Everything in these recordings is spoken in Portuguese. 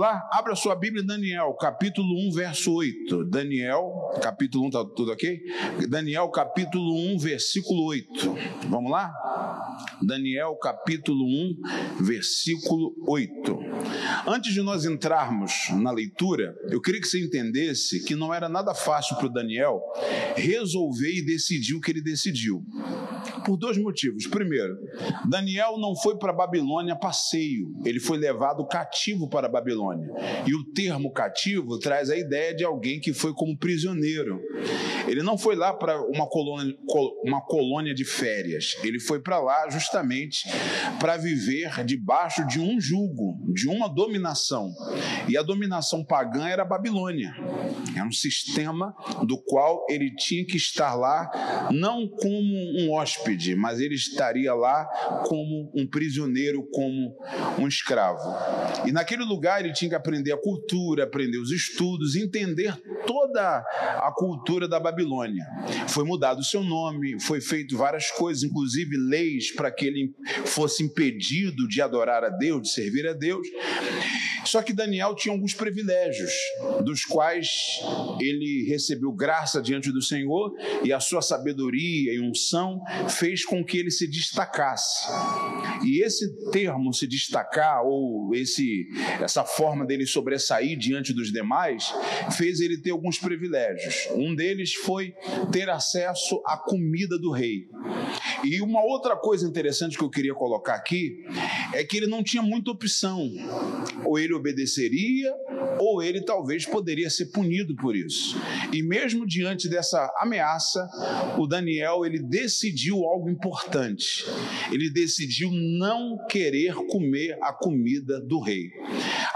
lá? Abra sua Bíblia, Daniel, capítulo 1, verso 8. Daniel, capítulo 1, tá tudo ok? Daniel, capítulo 1, versículo 8. Vamos lá? Daniel, capítulo 1, versículo 8. Antes de nós entrarmos na leitura, eu queria que você entendesse que não era nada fácil para o Daniel resolver e decidir o que ele decidiu. Por dois motivos. Primeiro, Daniel não foi para Babilônia passeio, ele foi levado cativo para a Babilônia. E o termo cativo traz a ideia de alguém que foi como prisioneiro. Ele não foi lá para uma colônia, uma colônia de férias, ele foi para lá justamente para viver debaixo de um jugo, de uma dominação. E a dominação pagã era a Babilônia. Era um sistema do qual ele tinha que estar lá não como um hóspede, mas ele estaria lá como um prisioneiro, como um escravo. E naquele lugar ele tinha que aprender a cultura, aprender os estudos, entender toda a cultura da Babilônia. Foi mudado o seu nome, foi feito várias coisas, inclusive leis para que ele fosse impedido de adorar a Deus, de servir a Deus. Só que Daniel tinha alguns privilégios, dos quais ele recebeu graça diante do Senhor e a sua sabedoria e unção fez com que ele se destacasse. E esse termo se destacar ou esse essa forma dele sobressair diante dos demais fez ele ter alguns privilégios. Um deles foi ter acesso à comida do rei. E uma outra coisa interessante que eu queria colocar aqui é que ele não tinha muita opção. Ou ele obedeceria, ou ele talvez poderia ser punido por isso. E mesmo diante dessa ameaça, o Daniel ele decidiu algo importante. Ele decidiu não querer comer a comida do rei.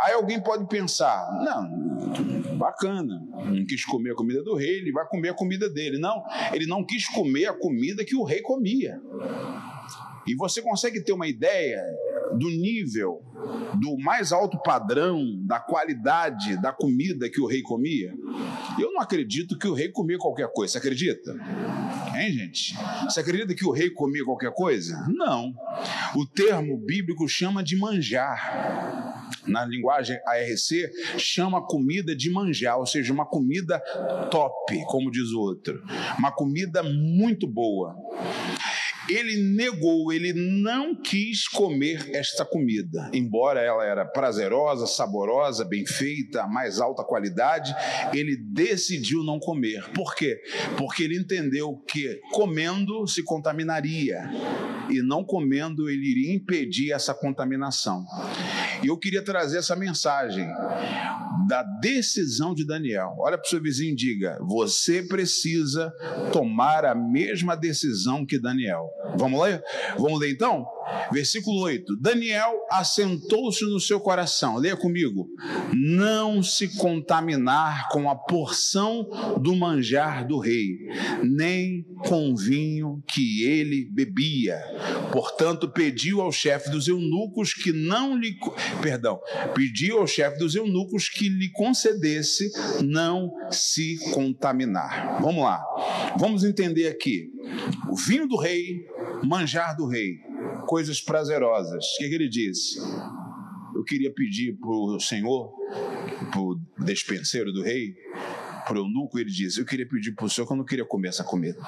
Aí alguém pode pensar: não, bacana, não quis comer a comida do rei, ele vai comer a comida dele. Não, ele não quis comer a comida que o rei comia. E você consegue ter uma ideia do nível, do mais alto padrão, da qualidade da comida que o rei comia? Eu não acredito que o rei comia qualquer coisa. Você acredita? Hein, gente? Você acredita que o rei comia qualquer coisa? Não. O termo bíblico chama de manjar na linguagem ARC, chama comida de manjar, ou seja, uma comida top, como diz o outro. Uma comida muito boa ele negou, ele não quis comer esta comida, embora ela era prazerosa, saborosa, bem feita, mais alta qualidade, ele decidiu não comer. Por quê? Porque ele entendeu que comendo se contaminaria e não comendo ele iria impedir essa contaminação. E eu queria trazer essa mensagem da decisão de Daniel. Olha para o seu vizinho e diga: você precisa tomar a mesma decisão que Daniel. Vamos ler? Vamos ler então? Versículo 8: Daniel assentou-se no seu coração, leia comigo, não se contaminar com a porção do manjar do rei, nem com o vinho que ele bebia. Portanto, pediu ao chefe dos eunucos que não lhe, perdão, pediu ao chefe dos eunucos que lhe concedesse não se contaminar. Vamos lá, vamos entender aqui. O vinho do rei, manjar do rei coisas prazerosas. O que, que ele disse? Eu queria pedir para o Senhor, para o despenseiro do rei, para o eunuco, ele disse: Eu queria pedir para o Senhor que eu não queria comer essa comida.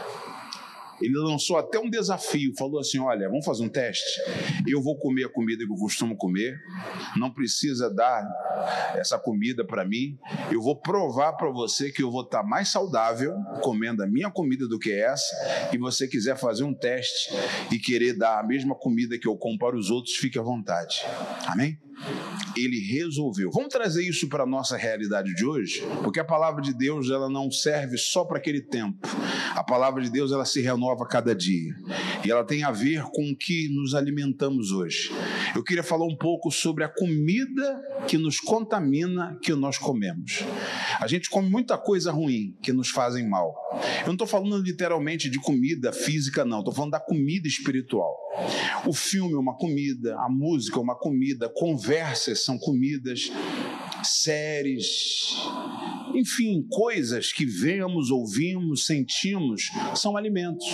Ele lançou até um desafio, falou assim: Olha, vamos fazer um teste. Eu vou comer a comida que eu costumo comer, não precisa dar essa comida para mim. Eu vou provar para você que eu vou estar tá mais saudável comendo a minha comida do que essa. E você quiser fazer um teste e querer dar a mesma comida que eu como para os outros, fique à vontade. Amém? Ele resolveu. Vamos trazer isso para a nossa realidade de hoje, porque a palavra de Deus ela não serve só para aquele tempo. A palavra de Deus ela se renova cada dia e ela tem a ver com o que nos alimentamos hoje. Eu queria falar um pouco sobre a comida que nos contamina, que nós comemos. A gente come muita coisa ruim que nos fazem mal. Eu não estou falando literalmente de comida física, não. Estou falando da comida espiritual. O filme é uma comida, a música é uma comida, conversas são comidas, séries, enfim, coisas que vemos, ouvimos, sentimos, são alimentos.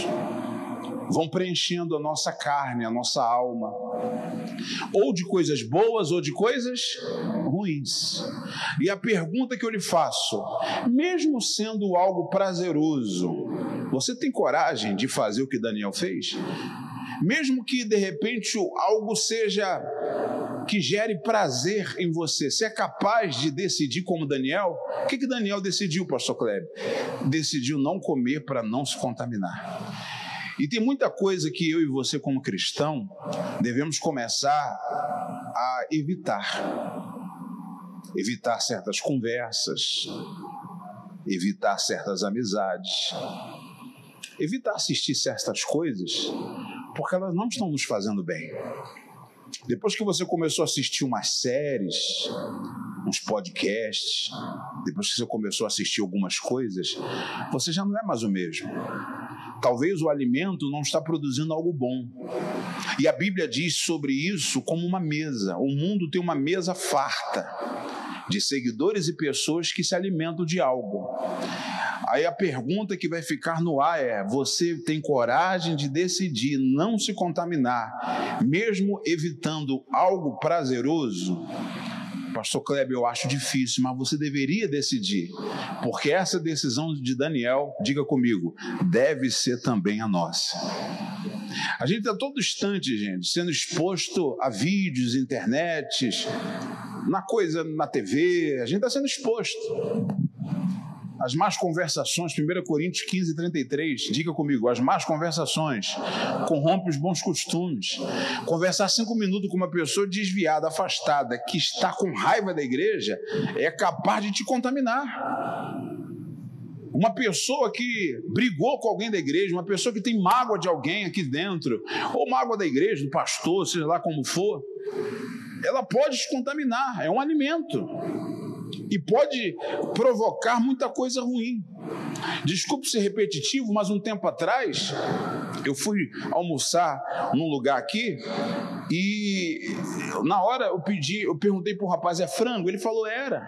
Vão preenchendo a nossa carne, a nossa alma, ou de coisas boas ou de coisas ruins. E a pergunta que eu lhe faço, mesmo sendo algo prazeroso, você tem coragem de fazer o que Daniel fez? Mesmo que de repente algo seja que gere prazer em você, você é capaz de decidir como Daniel? O que, que Daniel decidiu, pastor Kleber? Decidiu não comer para não se contaminar. E tem muita coisa que eu e você, como cristão, devemos começar a evitar. Evitar certas conversas, evitar certas amizades, evitar assistir certas coisas, porque elas não estão nos fazendo bem. Depois que você começou a assistir umas séries, uns podcasts, depois que você começou a assistir algumas coisas, você já não é mais o mesmo. Talvez o alimento não está produzindo algo bom. E a Bíblia diz sobre isso como uma mesa. O mundo tem uma mesa farta de seguidores e pessoas que se alimentam de algo. Aí a pergunta que vai ficar no ar é: você tem coragem de decidir não se contaminar, mesmo evitando algo prazeroso? Pastor Kleber, eu acho difícil, mas você deveria decidir, porque essa decisão de Daniel, diga comigo, deve ser também a nossa. A gente está todo instante, gente, sendo exposto a vídeos, internets, na coisa, na TV, a gente está sendo exposto. As más conversações, 1 Coríntios 15, 33, diga comigo, as más conversações corrompem os bons costumes. Conversar cinco minutos com uma pessoa desviada, afastada, que está com raiva da igreja, é capaz de te contaminar. Uma pessoa que brigou com alguém da igreja, uma pessoa que tem mágoa de alguém aqui dentro, ou mágoa da igreja, do pastor, seja lá como for, ela pode te contaminar, é um alimento e pode provocar muita coisa ruim. Desculpe ser repetitivo, mas um tempo atrás eu fui almoçar num lugar aqui e na hora eu pedi, eu perguntei para o rapaz é frango, ele falou era.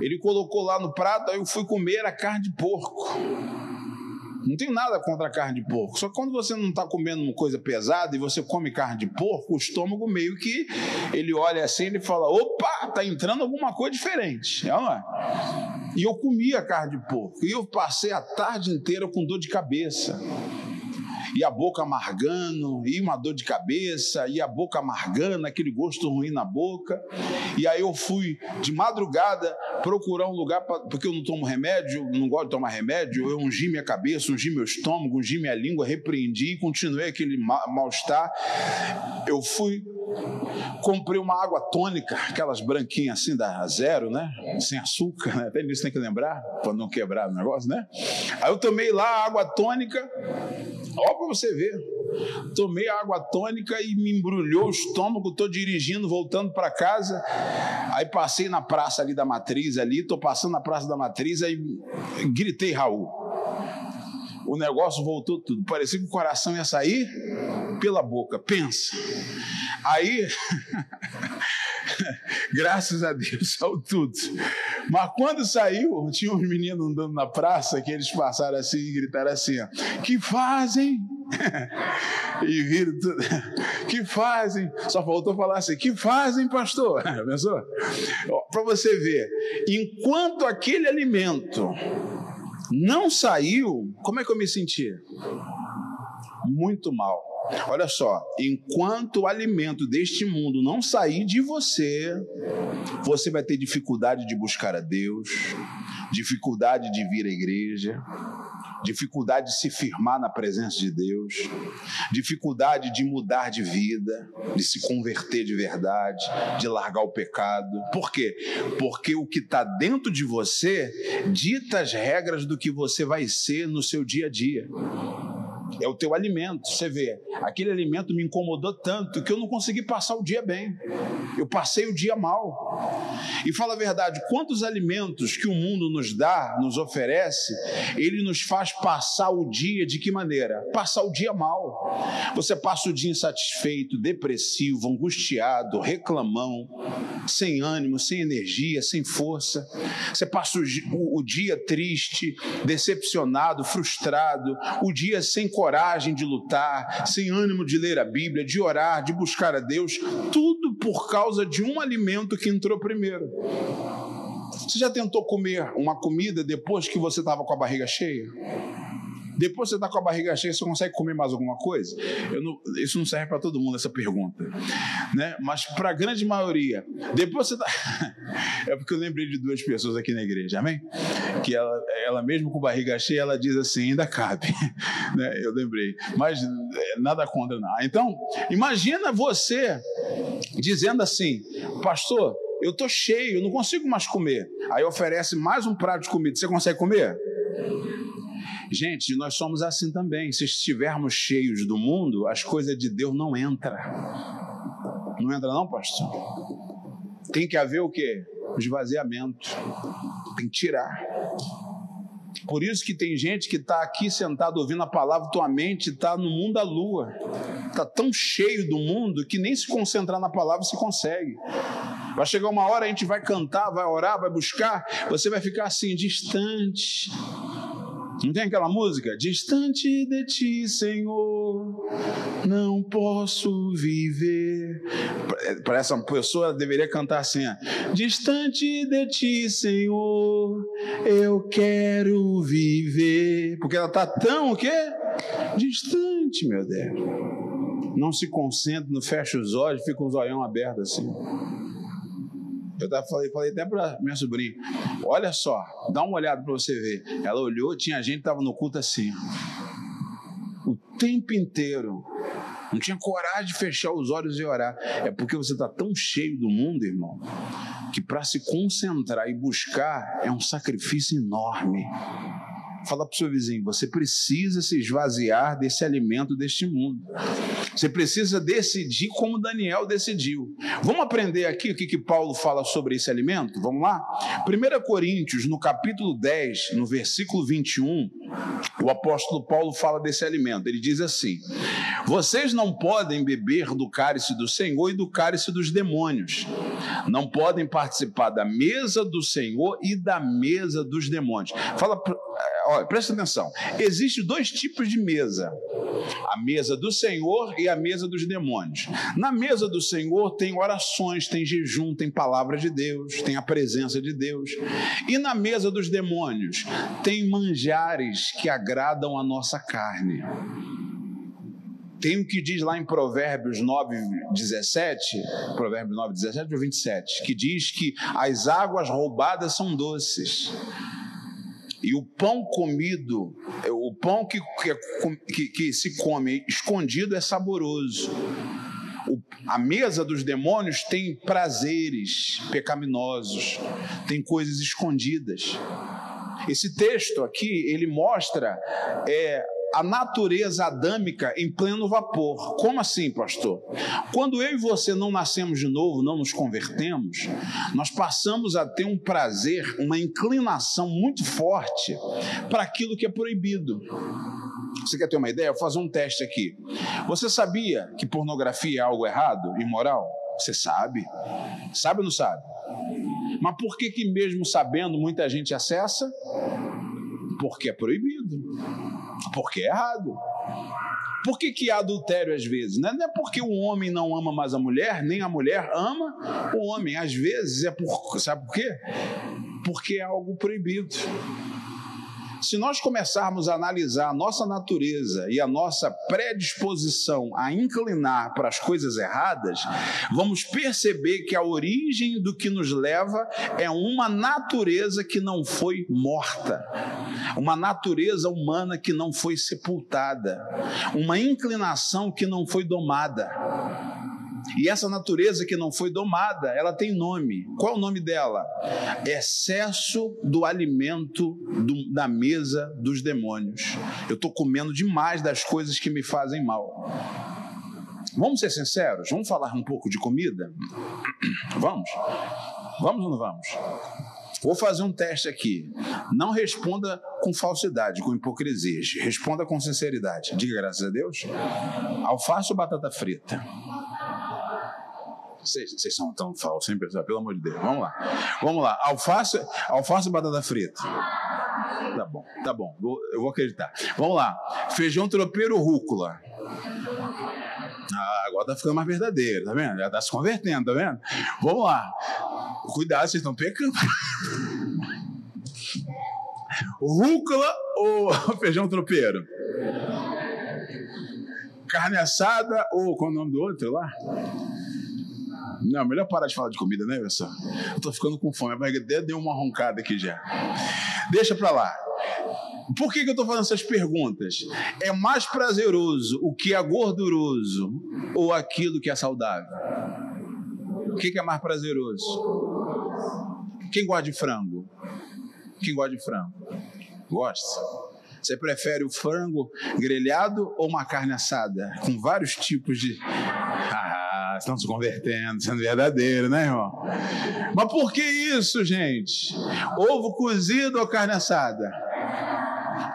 Ele colocou lá no prato, aí eu fui comer era carne de porco. Não tenho nada contra a carne de porco. Só que quando você não está comendo uma coisa pesada e você come carne de porco, o estômago meio que ele olha assim e fala: opa, tá entrando alguma coisa diferente. É, não é? E eu comi a carne de porco. E eu passei a tarde inteira com dor de cabeça e a boca amargando, e uma dor de cabeça, e a boca amargando, aquele gosto ruim na boca. E aí eu fui de madrugada procurar um lugar, pra, porque eu não tomo remédio, não gosto de tomar remédio, eu ungi minha cabeça, ungi meu estômago, ungi minha língua, repreendi, continuei aquele mal-estar. Eu fui, comprei uma água tônica, aquelas branquinhas assim da zero, né? Sem açúcar, né? Até nisso tem que lembrar, para não quebrar o negócio, né? Aí eu tomei lá água tônica, ó para você ver. Tomei água tônica e me embrulhou o estômago, estou dirigindo, voltando para casa. Aí passei na praça ali da Matriz, ali, estou passando na praça da Matriz, aí gritei, Raul. O negócio voltou tudo. Parecia que o coração ia sair pela boca. Pensa. Aí, graças a Deus, saiu tudo. Mas quando saiu, tinha uns meninos andando na praça que eles passaram assim e gritaram assim: que fazem? e viram tudo. Que fazem? Só faltou falar assim: que fazem, pastor? Pensou? Para você ver, enquanto aquele alimento não saiu, como é que eu me senti? Muito mal. Olha só, enquanto o alimento deste mundo não sair de você, você vai ter dificuldade de buscar a Deus, dificuldade de vir à igreja, dificuldade de se firmar na presença de Deus, dificuldade de mudar de vida, de se converter de verdade, de largar o pecado. Por quê? Porque o que está dentro de você dita as regras do que você vai ser no seu dia a dia é o teu alimento. Você vê, aquele alimento me incomodou tanto que eu não consegui passar o dia bem. Eu passei o dia mal. E fala a verdade, quantos alimentos que o mundo nos dá, nos oferece, ele nos faz passar o dia de que maneira? Passar o dia mal. Você passa o dia insatisfeito, depressivo, angustiado, reclamão, sem ânimo, sem energia, sem força. Você passa o, o, dia triste, decepcionado, frustrado, o dia sem coragem de lutar, sem ânimo de ler a Bíblia, de orar, de buscar a Deus, tudo por causa de um alimento que entrou primeiro. Você já tentou comer uma comida depois que você estava com a barriga cheia? Depois você está com a barriga cheia, você consegue comer mais alguma coisa? Não, isso não serve para todo mundo, essa pergunta. Né? Mas para a grande maioria, depois você está. é porque eu lembrei de duas pessoas aqui na igreja, amém? Que ela, ela mesmo com barriga cheia, ela diz assim: ainda cabe. né? Eu lembrei. Mas é, nada contra, não. Então, imagina você dizendo assim, pastor eu estou cheio, eu não consigo mais comer. Aí oferece mais um prato de comida. Você consegue comer? Gente, nós somos assim também. Se estivermos cheios do mundo, as coisas de Deus não entram. Não entra não, pastor? Tem que haver o quê? Esvaziamento. Tem que tirar. Por isso que tem gente que está aqui sentado ouvindo a palavra, tua mente está no mundo da lua. Está tão cheio do mundo que nem se concentrar na palavra se consegue. Vai chegar uma hora, a gente vai cantar, vai orar, vai buscar, você vai ficar assim, distante. Não tem aquela música? Distante de ti, Senhor, não posso viver. Para essa pessoa deveria cantar assim: Distante de ti, Senhor, eu quero viver. Porque ela está tão o quê? Distante, meu Deus. Não se concentra, não fecha os olhos, fica com os olhão abertos assim. Eu tava, falei, falei até para minha sobrinha: olha só, dá uma olhada para você ver. Ela olhou, tinha gente que estava no culto assim, o tempo inteiro. Não tinha coragem de fechar os olhos e orar. É porque você está tão cheio do mundo, irmão, que para se concentrar e buscar é um sacrifício enorme. Fala para o seu vizinho: você precisa se esvaziar desse alimento deste mundo. Você precisa decidir como Daniel decidiu. Vamos aprender aqui o que, que Paulo fala sobre esse alimento? Vamos lá? 1 Coríntios, no capítulo 10, no versículo 21, o apóstolo Paulo fala desse alimento. Ele diz assim: Vocês não podem beber do cálice do Senhor e do cálice dos demônios. Não podem participar da mesa do Senhor e da mesa dos demônios. Fala olha, presta atenção. Existem dois tipos de mesa: a mesa do Senhor e a mesa dos demônios. Na mesa do Senhor tem orações, tem jejum, tem palavra de Deus, tem a presença de Deus. E na mesa dos demônios tem manjares que agradam a nossa carne. Tem o que diz lá em Provérbios 9, 17, Provérbios 9, 17 ou 27, que diz que as águas roubadas são doces e o pão comido, o pão que, que, que se come escondido é saboroso. O, a mesa dos demônios tem prazeres pecaminosos, tem coisas escondidas. Esse texto aqui, ele mostra é, a natureza adâmica em pleno vapor. Como assim, pastor? Quando eu e você não nascemos de novo, não nos convertemos, nós passamos a ter um prazer, uma inclinação muito forte para aquilo que é proibido. Você quer ter uma ideia? Eu vou fazer um teste aqui. Você sabia que pornografia é algo errado, imoral? Você sabe. Sabe ou não sabe? Mas por que que mesmo sabendo muita gente acessa? Porque é proibido. Porque é errado. Por que, que há adultério às vezes? Não é porque o homem não ama mais a mulher, nem a mulher ama o homem. Às vezes é por. Sabe por quê? Porque é algo proibido. Se nós começarmos a analisar a nossa natureza e a nossa predisposição a inclinar para as coisas erradas, vamos perceber que a origem do que nos leva é uma natureza que não foi morta, uma natureza humana que não foi sepultada, uma inclinação que não foi domada. E essa natureza que não foi domada, ela tem nome. Qual é o nome dela? Excesso do alimento do, da mesa dos demônios. Eu estou comendo demais das coisas que me fazem mal. Vamos ser sinceros? Vamos falar um pouco de comida? Vamos? Vamos ou não vamos? Vou fazer um teste aqui. Não responda com falsidade, com hipocrisia. Responda com sinceridade. Diga graças a Deus. Alface ou batata frita? Vocês, são tão falsos, hein, pessoal? Pelo amor de Deus. Vamos lá. Vamos lá. Alface, alface e batata frita. Tá bom, tá bom. Eu vou acreditar. Vamos lá. Feijão tropeiro rúcula? Ah, agora tá ficando mais verdadeiro, tá vendo? Já tá se convertendo, tá vendo? Vamos lá. Cuidado, vocês estão pecando. Rúcula ou feijão tropeiro? Carne assada ou qual é o nome do outro lá? Não, melhor parar de falar de comida, né, pessoal? Eu tô ficando com fome, a barriga deu uma roncada aqui já. Deixa pra lá. Por que, que eu estou fazendo essas perguntas? É mais prazeroso o que é gorduroso ou aquilo que é saudável? O que, que é mais prazeroso? Quem gosta de frango? Quem gosta de frango? Gosta? Você prefere o frango grelhado ou uma carne assada? Com vários tipos de. Ah, estão se convertendo, sendo verdadeiro, né, irmão? Mas por que isso, gente? Ovo cozido ou carne assada?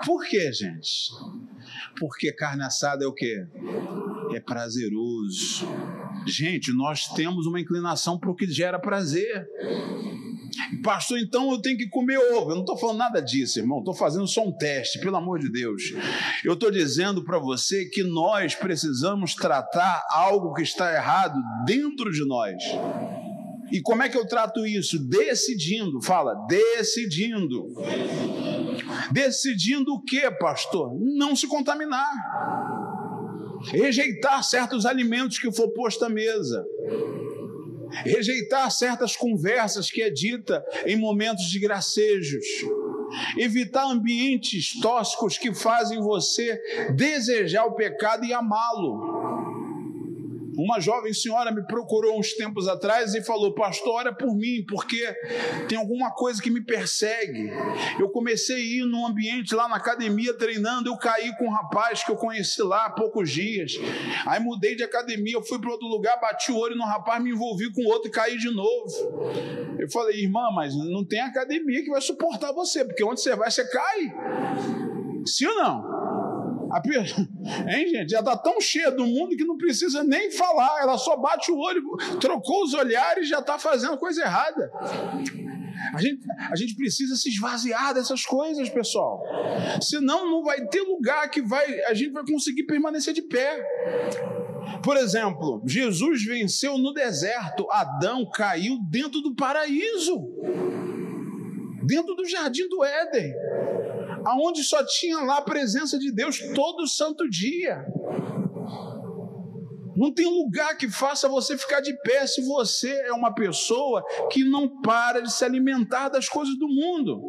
Por que, gente? Porque carne assada é o quê? É prazeroso. Gente, nós temos uma inclinação para o que gera prazer. Pastor, então eu tenho que comer ovo. Eu não estou falando nada disso, irmão. Estou fazendo só um teste, pelo amor de Deus. Eu estou dizendo para você que nós precisamos tratar algo que está errado dentro de nós. E como é que eu trato isso? Decidindo, fala, decidindo. Decidindo o que, pastor? Não se contaminar. Rejeitar certos alimentos que for posto à mesa rejeitar certas conversas que é dita em momentos de gracejos, evitar ambientes tóxicos que fazem você desejar o pecado e amá-lo. Uma jovem senhora me procurou uns tempos atrás e falou: Pastor, ora por mim, porque tem alguma coisa que me persegue. Eu comecei a ir num ambiente lá na academia treinando, eu caí com um rapaz que eu conheci lá há poucos dias. Aí mudei de academia, eu fui para outro lugar, bati o olho no rapaz, me envolvi com outro e caí de novo. Eu falei: Irmã, mas não tem academia que vai suportar você, porque onde você vai, você cai. Sim ou não? Hein, gente? Já está tão cheia do mundo que não precisa nem falar, ela só bate o olho, trocou os olhares e já está fazendo coisa errada. A gente, a gente precisa se esvaziar dessas coisas, pessoal. Senão não vai ter lugar que vai, a gente vai conseguir permanecer de pé. Por exemplo, Jesus venceu no deserto, Adão caiu dentro do paraíso, dentro do jardim do Éden aonde só tinha lá a presença de Deus todo santo dia. Não tem lugar que faça você ficar de pé se você é uma pessoa que não para de se alimentar das coisas do mundo.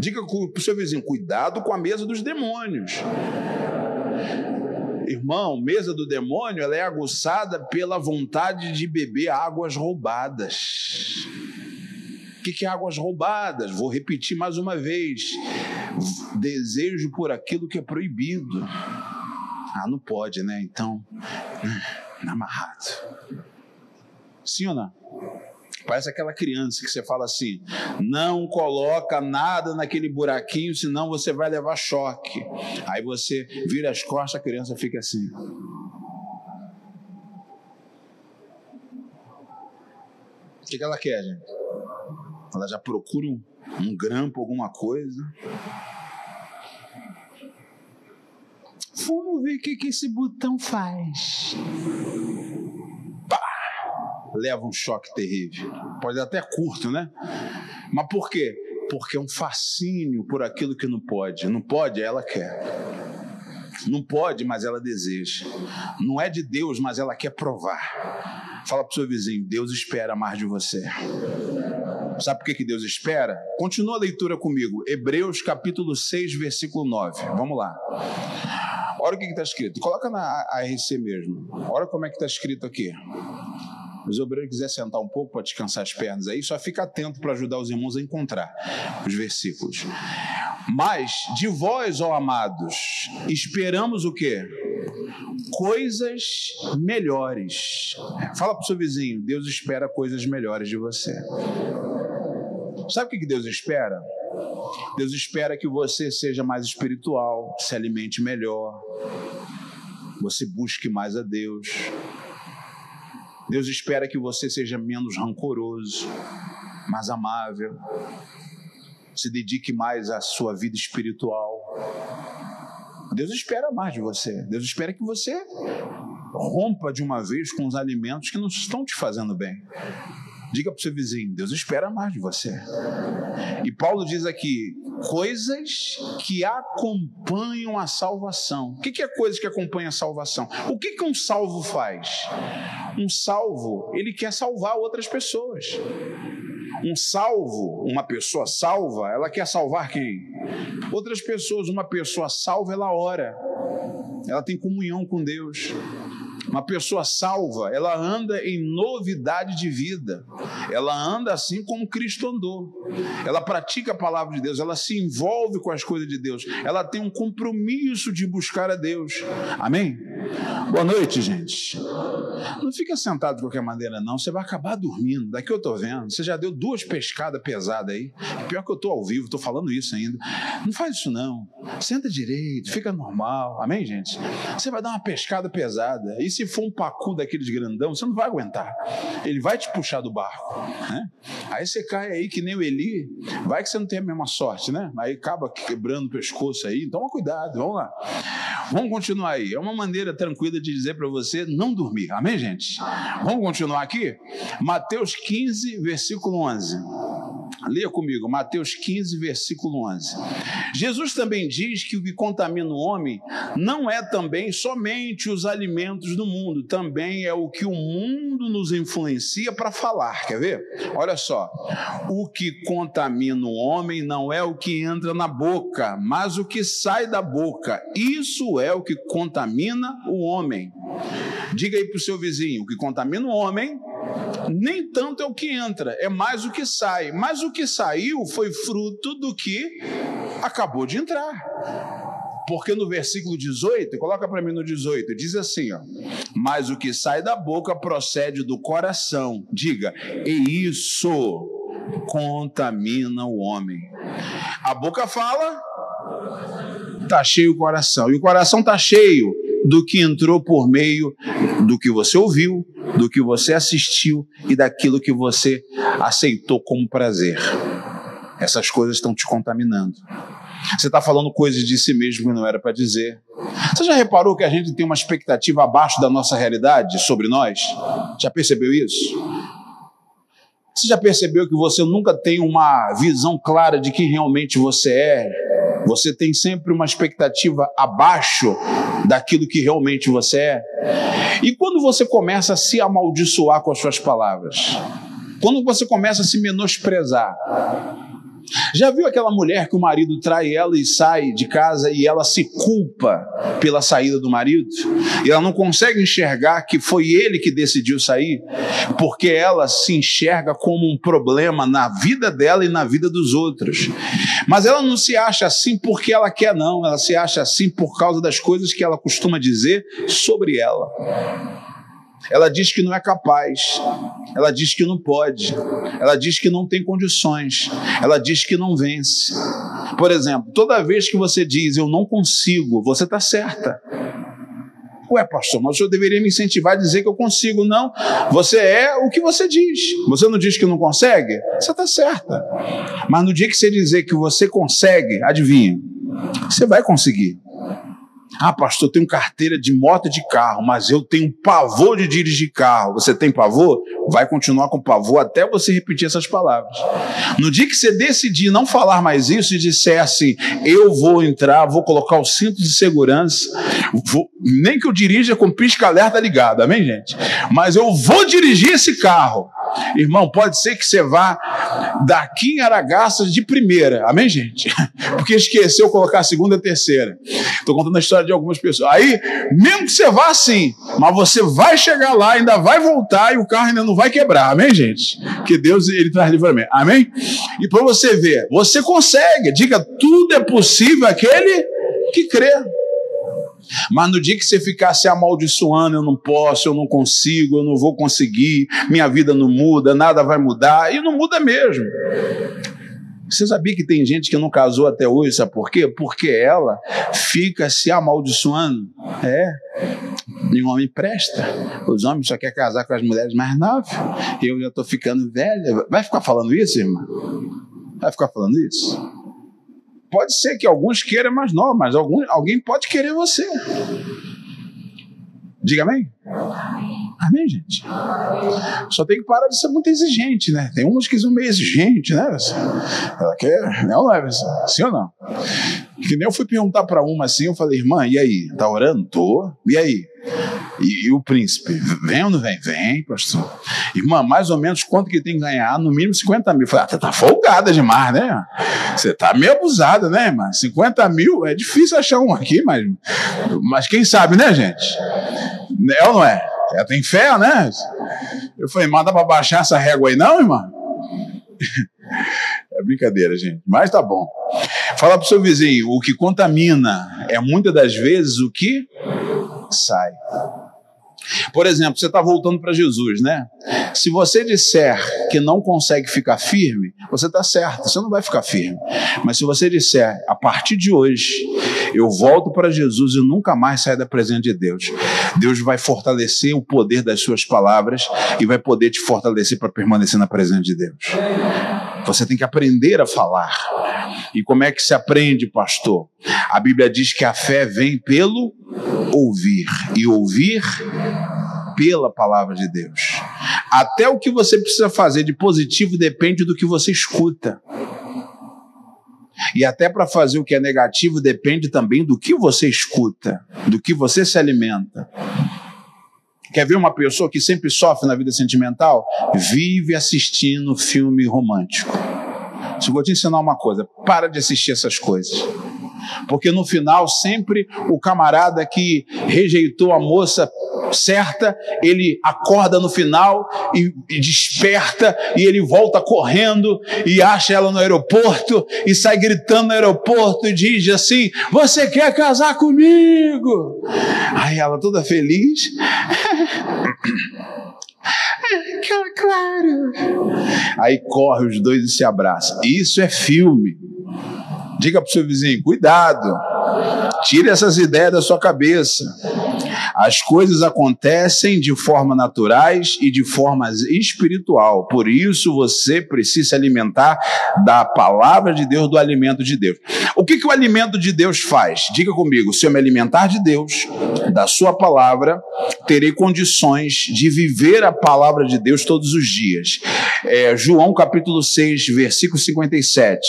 Diga para o seu vizinho: cuidado com a mesa dos demônios. Irmão, mesa do demônio ela é aguçada pela vontade de beber águas roubadas. O que, é águas roubadas? Vou repetir mais uma vez: desejo por aquilo que é proibido. Ah, não pode, né? Então, hum, amarrado. Sim ou não? Parece aquela criança que você fala assim: não coloca nada naquele buraquinho, senão você vai levar choque. Aí você vira as costas, a criança fica assim. O que ela quer, gente? Ela já procura um, grampo, alguma coisa. Vamos ver o que, que esse botão faz. Pá! Leva um choque terrível. Pode ser até curto, né? Mas por quê? Porque é um fascínio por aquilo que não pode. Não pode, ela quer. Não pode, mas ela deseja. Não é de Deus, mas ela quer provar. Fala para o seu vizinho: Deus espera mais de você. Sabe por que, que Deus espera? Continua a leitura comigo. Hebreus capítulo 6, versículo 9. Vamos lá. Olha o que está escrito. Coloca na ARC mesmo. Olha como é que está escrito aqui. Os obreiros quiser sentar um pouco para descansar as pernas aí, só fica atento para ajudar os irmãos a encontrar os versículos. Mas de vós, ó amados, esperamos o quê? Coisas melhores. Fala para o seu vizinho, Deus espera coisas melhores de você. Sabe o que Deus espera? Deus espera que você seja mais espiritual, se alimente melhor, você busque mais a Deus. Deus espera que você seja menos rancoroso, mais amável, se dedique mais à sua vida espiritual. Deus espera mais de você. Deus espera que você Rompa de uma vez com os alimentos que não estão te fazendo bem. Diga para o seu vizinho: Deus espera mais de você. E Paulo diz aqui: coisas que acompanham a salvação. O que é coisas que acompanham a salvação? O que, um salvo faz? Um salvo, ele quer salvar outras pessoas. Um salvo, uma pessoa salva, ela quer salvar quem? Outras pessoas. Uma pessoa salva, ela ora. Ela tem comunhão com Deus. Uma pessoa salva, ela anda em novidade de vida. Ela anda assim como Cristo andou. Ela pratica a palavra de Deus, ela se envolve com as coisas de Deus. Ela tem um compromisso de buscar a Deus. Amém? Boa noite, gente. Não fica sentado de qualquer maneira, não. Você vai acabar dormindo. Daqui eu estou vendo. Você já deu duas pescadas pesadas aí. Pior que eu estou ao vivo, estou falando isso ainda. Não faz isso, não. Senta direito, fica normal. Amém, gente? Você vai dar uma pescada pesada. E se for um pacu daqueles grandão, você não vai aguentar. Ele vai te puxar do barco. Né? Aí você cai aí que nem o Eli. Vai que você não tem a mesma sorte, né? Aí acaba quebrando o pescoço aí. Toma cuidado, vamos lá. Vamos continuar aí. É uma maneira tranquila de dizer para você não dormir. Amém, gente? Vamos continuar aqui? Mateus 15, versículo 11. Leia comigo, Mateus 15, versículo 11. Jesus também diz que o que contamina o homem não é também somente os alimentos do mundo, também é o que o mundo nos influencia para falar. Quer ver? Olha só. O que contamina o homem não é o que entra na boca, mas o que sai da boca. Isso é o que contamina o homem. Diga aí para o seu vizinho: o que contamina o homem nem tanto é o que entra, é mais o que sai. Mas o que saiu foi fruto do que acabou de entrar. Porque no versículo 18, coloca para mim no 18, diz assim, ó: "Mas o que sai da boca procede do coração". Diga: "E isso contamina o homem". A boca fala, tá cheio o coração. E o coração tá cheio do que entrou por meio do que você ouviu, do que você assistiu e daquilo que você aceitou como prazer. Essas coisas estão te contaminando. Você está falando coisas de si mesmo que não era para dizer. Você já reparou que a gente tem uma expectativa abaixo da nossa realidade sobre nós? Já percebeu isso? Você já percebeu que você nunca tem uma visão clara de quem realmente você é? Você tem sempre uma expectativa abaixo daquilo que realmente você é. E quando você começa a se amaldiçoar com as suas palavras, quando você começa a se menosprezar, já viu aquela mulher que o marido trai ela e sai de casa e ela se culpa pela saída do marido? E ela não consegue enxergar que foi ele que decidiu sair, porque ela se enxerga como um problema na vida dela e na vida dos outros. Mas ela não se acha assim porque ela quer, não. Ela se acha assim por causa das coisas que ela costuma dizer sobre ela. Ela diz que não é capaz. Ela diz que não pode. Ela diz que não tem condições. Ela diz que não vence. Por exemplo, toda vez que você diz eu não consigo, você está certa. Ué, pastor, mas o senhor deveria me incentivar a dizer que eu consigo. Não, você é o que você diz. Você não diz que não consegue? Você está certa. Mas no dia que você dizer que você consegue, adivinha? Você vai conseguir. Ah, pastor, eu tenho carteira de moto e de carro, mas eu tenho pavor de dirigir carro. Você tem pavor? Vai continuar com pavor até você repetir essas palavras. No dia que você decidir não falar mais isso e disser assim, eu vou entrar, vou colocar o cinto de segurança, vou, nem que eu dirija com pisca-alerta ligado, amém, gente? Mas eu vou dirigir esse carro. Irmão, pode ser que você vá daqui em Aragaças de primeira, amém, gente? Porque esqueceu colocar a segunda e terceira. Estou contando a história de algumas pessoas. Aí, mesmo que você vá assim, mas você vai chegar lá, ainda vai voltar e o carro ainda não vai quebrar, amém, gente? Que Deus ele traz livramento, amém? E para você ver, você consegue, diga, tudo é possível aquele que crê. Mas no dia que você ficar se amaldiçoando, eu não posso, eu não consigo, eu não vou conseguir, minha vida não muda, nada vai mudar, e não muda mesmo. Você sabia que tem gente que não casou até hoje, sabe por quê? Porque ela fica se amaldiçoando. É, nenhum homem presta. Os homens só querem casar com as mulheres mais novas. Eu já estou ficando velha. Vai ficar falando isso, irmã? Vai ficar falando isso? Pode ser que alguns queiram mais novos, mas algum, alguém pode querer você. Diga amém? Amém, gente? Só tem que parar de ser muito exigente, né? Tem umas que são meio exigentes, né? Ela quer. Não, não é sim ou não? Que nem eu fui perguntar para uma assim, eu falei, irmã, e aí? Tá orando? Tô. E aí? E, e, o príncipe, vem ou não vem? Vem, pastor. Irmã, mais ou menos quanto que tem que ganhar? No mínimo 50 mil. Eu falei, ah, você tá folgada demais, né? Você tá meio abusada, né, irmã? 50 mil é difícil achar um aqui, mas, mas quem sabe, né, gente? É ou não é? Ela tem fé, né? Eu falei, manda para baixar essa régua aí, não, irmã? É brincadeira, gente. Mas tá bom. Fala pro seu vizinho, o que contamina é muitas das vezes o que sai. Por exemplo, você está voltando para Jesus, né? Se você disser que não consegue ficar firme, você está certo, você não vai ficar firme. Mas se você disser, a partir de hoje, eu volto para Jesus e nunca mais saio da presença de Deus, Deus vai fortalecer o poder das suas palavras e vai poder te fortalecer para permanecer na presença de Deus. Você tem que aprender a falar. E como é que se aprende, pastor? A Bíblia diz que a fé vem pelo ouvir e ouvir pela palavra de Deus. Até o que você precisa fazer de positivo depende do que você escuta. E até para fazer o que é negativo depende também do que você escuta, do que você se alimenta. Quer ver uma pessoa que sempre sofre na vida sentimental? Vive assistindo filme romântico. Se eu vou te ensinar uma coisa, para de assistir essas coisas. Porque no final, sempre o camarada que rejeitou a moça certa, ele acorda no final e, e, desperta e ele volta correndo e acha ela no aeroporto e sai gritando no aeroporto e diz assim: Você quer casar comigo? Aí ela toda feliz. Claro. Aí corre os dois e se abraçam. Isso é filme. Diga para o seu vizinho: cuidado, tire essas ideias da sua cabeça. As coisas acontecem de forma naturais e de forma espiritual. Por isso você precisa se alimentar da palavra de Deus, do alimento de Deus. O que, que o alimento de Deus faz? Diga comigo: se eu me alimentar de Deus, da Sua palavra, terei condições de viver a palavra de Deus todos os dias. É, João capítulo 6, versículo 57.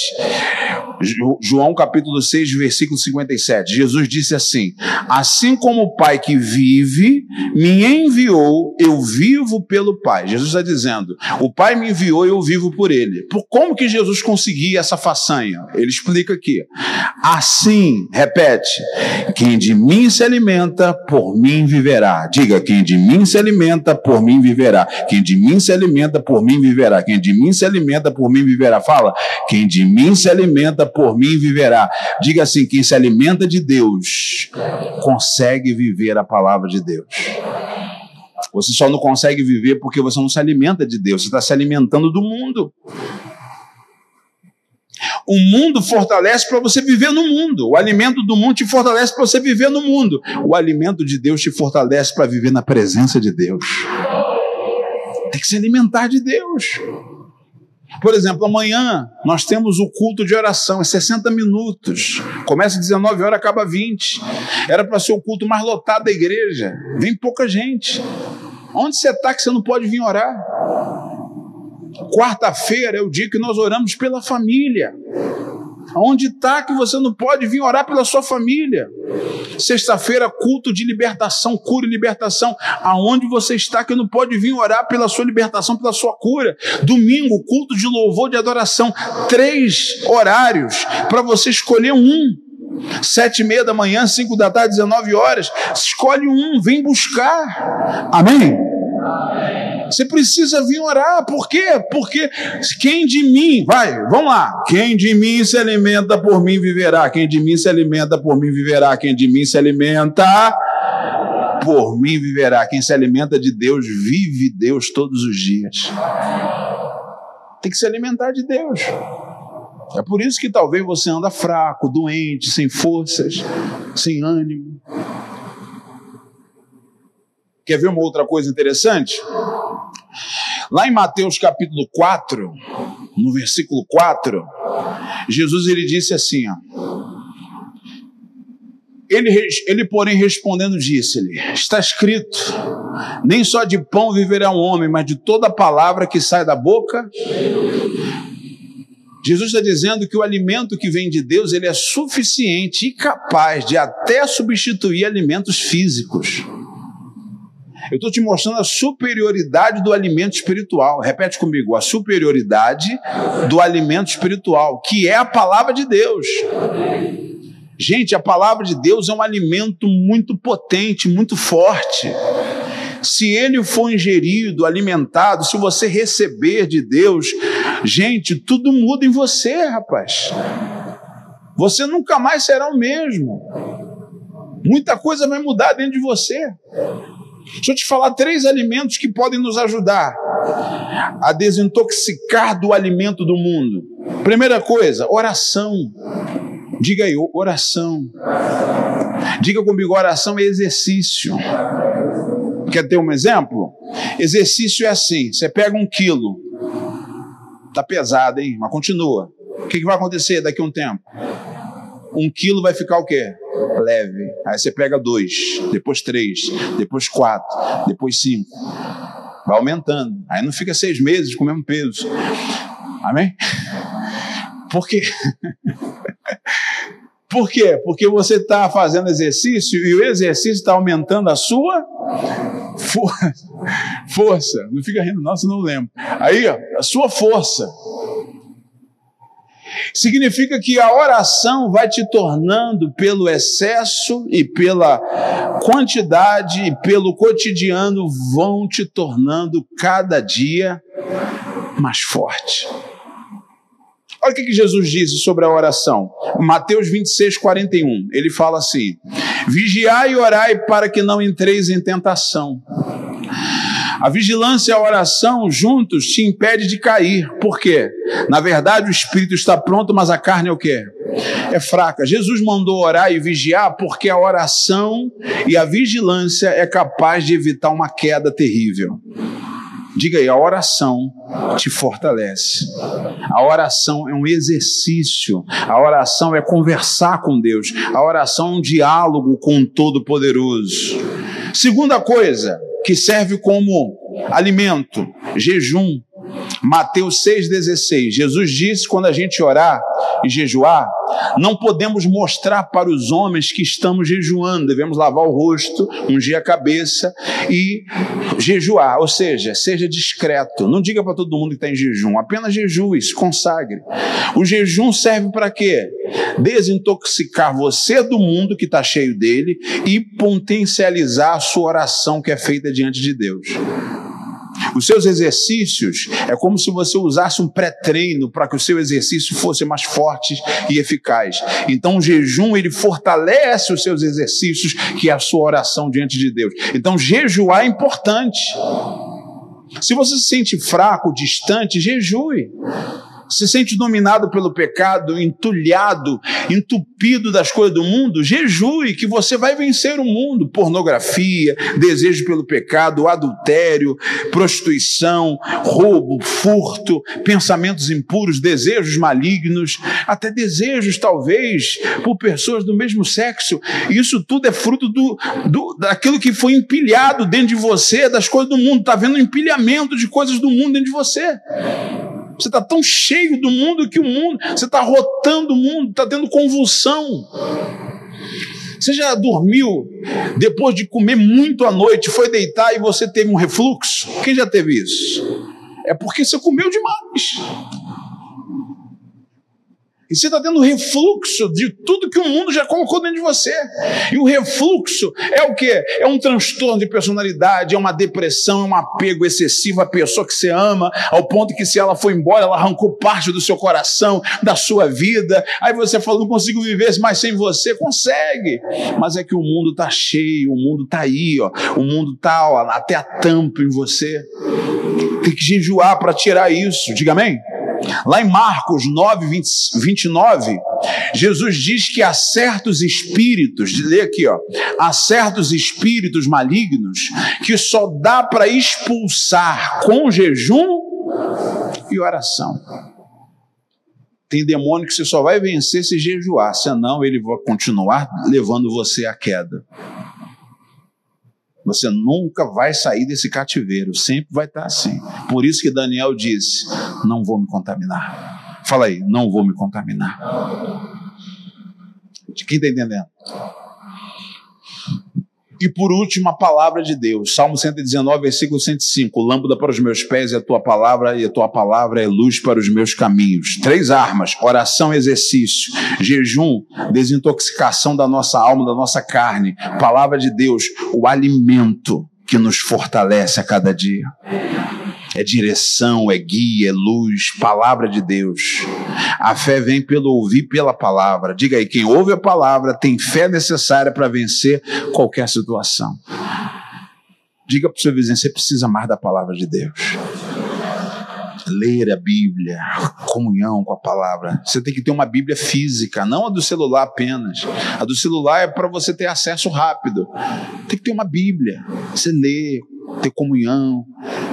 João capítulo 6, versículo 57. Jesus disse assim: Assim como o Pai que vive me enviou, eu vivo pelo Pai. Jesus está dizendo: O Pai me enviou, eu vivo por ele. Por como que Jesus conseguia essa façanha? Ele explica aqui. Assim, repete: Quem de mim se alimenta, por mim viverá. Diga: Quem de mim se alimenta, por mim viverá. Quem de mim se alimenta, por mim viverá. Quem de mim se alimenta, por mim viverá. Fala: Quem de mim se alimenta, por mim viverá. Diga assim: quem se alimenta de Deus consegue viver a palavra de Deus. Você só não consegue viver porque você não se alimenta de Deus, você está se alimentando do mundo. O mundo fortalece para você viver no mundo. O alimento do mundo te fortalece para você viver no mundo. O alimento de Deus te fortalece para viver na presença de Deus. Tem que se alimentar de Deus. Por exemplo, amanhã nós temos o culto de oração, é 60 minutos. Começa às 19 horas, acaba 20. Era para ser o culto mais lotado da igreja. Vem pouca gente. Onde você está que você não pode vir orar? Quarta-feira é o dia que nós oramos pela família. Onde está que você não pode vir orar pela sua família? Sexta-feira, culto de libertação, cura e libertação. Aonde você está que não pode vir orar pela sua libertação, pela sua cura? Domingo, culto de louvor, de adoração. Três horários para você escolher um. Sete e meia da manhã, cinco da tarde, 19 horas. Escolhe um, vem buscar. Amém? Você precisa vir orar. Por quê? Porque quem de mim, vai, vamos lá. Quem de mim se alimenta por mim viverá. Quem de mim se alimenta por mim viverá. Quem de mim se alimenta por mim viverá. Quem se alimenta de Deus vive Deus todos os dias. Tem que se alimentar de Deus. É por isso que talvez você anda fraco, doente, sem forças, sem ânimo. Quer ver uma outra coisa interessante? Lá em Mateus capítulo 4, no versículo 4, Jesus ele disse assim: ó, Ele, ele, porém, respondendo, disse-lhe: Está escrito: Nem só de pão viverá um homem, mas de toda palavra que sai da boca. Jesus está dizendo que o alimento que vem de Deus ele é suficiente e capaz de até substituir alimentos físicos. Eu estou te mostrando a superioridade do alimento espiritual. Repete comigo: a superioridade do alimento espiritual, que é a palavra de Deus. Gente, a palavra de Deus é um alimento muito potente, muito forte. Se ele for ingerido, alimentado, se você receber de Deus, gente, tudo muda em você, rapaz. Você nunca mais será o mesmo. Muita coisa vai mudar dentro de você. Deixa eu te falar três alimentos que podem nos ajudar a desintoxicar do alimento do mundo. Primeira coisa, oração. Diga aí, oração. Diga comigo, oração é exercício. Quer ter um exemplo? Exercício é assim: você pega um quilo, tá pesado, hein? Mas continua. O que, que vai acontecer daqui a um tempo? Um quilo vai ficar o quê? Leve. Aí você pega dois, depois três, depois quatro, depois cinco. Vai aumentando. Aí não fica seis meses com o mesmo peso. Amém? Por quê? Por quê? Porque você está fazendo exercício e o exercício está aumentando a sua força. força. Não fica rindo, nossa, não lembro. Aí, ó, a sua força. Significa que a oração vai te tornando, pelo excesso e pela quantidade e pelo cotidiano, vão te tornando cada dia mais forte. Olha o que Jesus disse sobre a oração. Mateus 26, 41. Ele fala assim: Vigiai e orai para que não entreis em tentação. A vigilância e a oração juntos te impede de cair. Por quê? Na verdade, o espírito está pronto, mas a carne é o quê? É fraca. Jesus mandou orar e vigiar porque a oração e a vigilância é capaz de evitar uma queda terrível. Diga aí, a oração te fortalece. A oração é um exercício. A oração é conversar com Deus. A oração é um diálogo com o Todo-Poderoso. Segunda coisa que serve como alimento, jejum. Mateus 6,16. Jesus disse: quando a gente orar e jejuar, não podemos mostrar para os homens que estamos jejuando, devemos lavar o rosto, ungir a cabeça e jejuar, ou seja, seja discreto. Não diga para todo mundo que está em jejum, apenas jejue, se consagre. O jejum serve para quê? Desintoxicar você do mundo que está cheio dele e potencializar a sua oração que é feita diante de Deus. Os seus exercícios é como se você usasse um pré-treino para que o seu exercício fosse mais forte e eficaz. Então o jejum ele fortalece os seus exercícios, que é a sua oração diante de Deus. Então jejuar é importante. Se você se sente fraco, distante, jejue se sente dominado pelo pecado, entulhado, entupido das coisas do mundo, jejue que você vai vencer o mundo. Pornografia, desejo pelo pecado, adultério, prostituição, roubo, furto, pensamentos impuros, desejos malignos, até desejos talvez por pessoas do mesmo sexo. Isso tudo é fruto do, do daquilo que foi empilhado dentro de você, das coisas do mundo. Está vendo um empilhamento de coisas do mundo dentro de você. Você está tão cheio do mundo que o mundo, você está rotando o mundo, está tendo convulsão. Você já dormiu depois de comer muito à noite, foi deitar e você teve um refluxo? Quem já teve isso? É porque você comeu demais. E você está tendo refluxo de tudo que o mundo já colocou dentro de você. E o refluxo é o que? É um transtorno de personalidade, é uma depressão, é um apego excessivo à pessoa que você ama, ao ponto que se ela for embora, ela arrancou parte do seu coração, da sua vida. Aí você fala, não consigo viver mais sem você. Consegue. Mas é que o mundo está cheio, o mundo está aí, ó. o mundo está até a tampa em você. Tem que jejuar para tirar isso. Diga amém? Lá em Marcos 9, 20, 29, Jesus diz que há certos espíritos, lê aqui, ó, há certos espíritos malignos que só dá para expulsar com jejum e oração. Tem demônio que você só vai vencer se jejuar, senão ele vai continuar levando você à queda. Você nunca vai sair desse cativeiro, sempre vai estar assim. Por isso que Daniel disse: Não vou me contaminar. Fala aí, não vou me contaminar. De quem está entendendo? E por último, a palavra de Deus. Salmo 119, versículo 105. Lâmpada para os meus pés é a tua palavra, e a tua palavra é luz para os meus caminhos. Três armas: oração, exercício, jejum, desintoxicação da nossa alma, da nossa carne. Palavra de Deus, o alimento que nos fortalece a cada dia é direção, é guia, é luz, palavra de Deus. A fé vem pelo ouvir pela palavra. Diga aí, quem ouve a palavra tem fé necessária para vencer qualquer situação. Diga para o seu vizinho, você precisa mais da palavra de Deus. Ler a Bíblia, comunhão com a palavra. Você tem que ter uma Bíblia física, não a do celular apenas. A do celular é para você ter acesso rápido. Tem que ter uma Bíblia. Você lê, ter comunhão,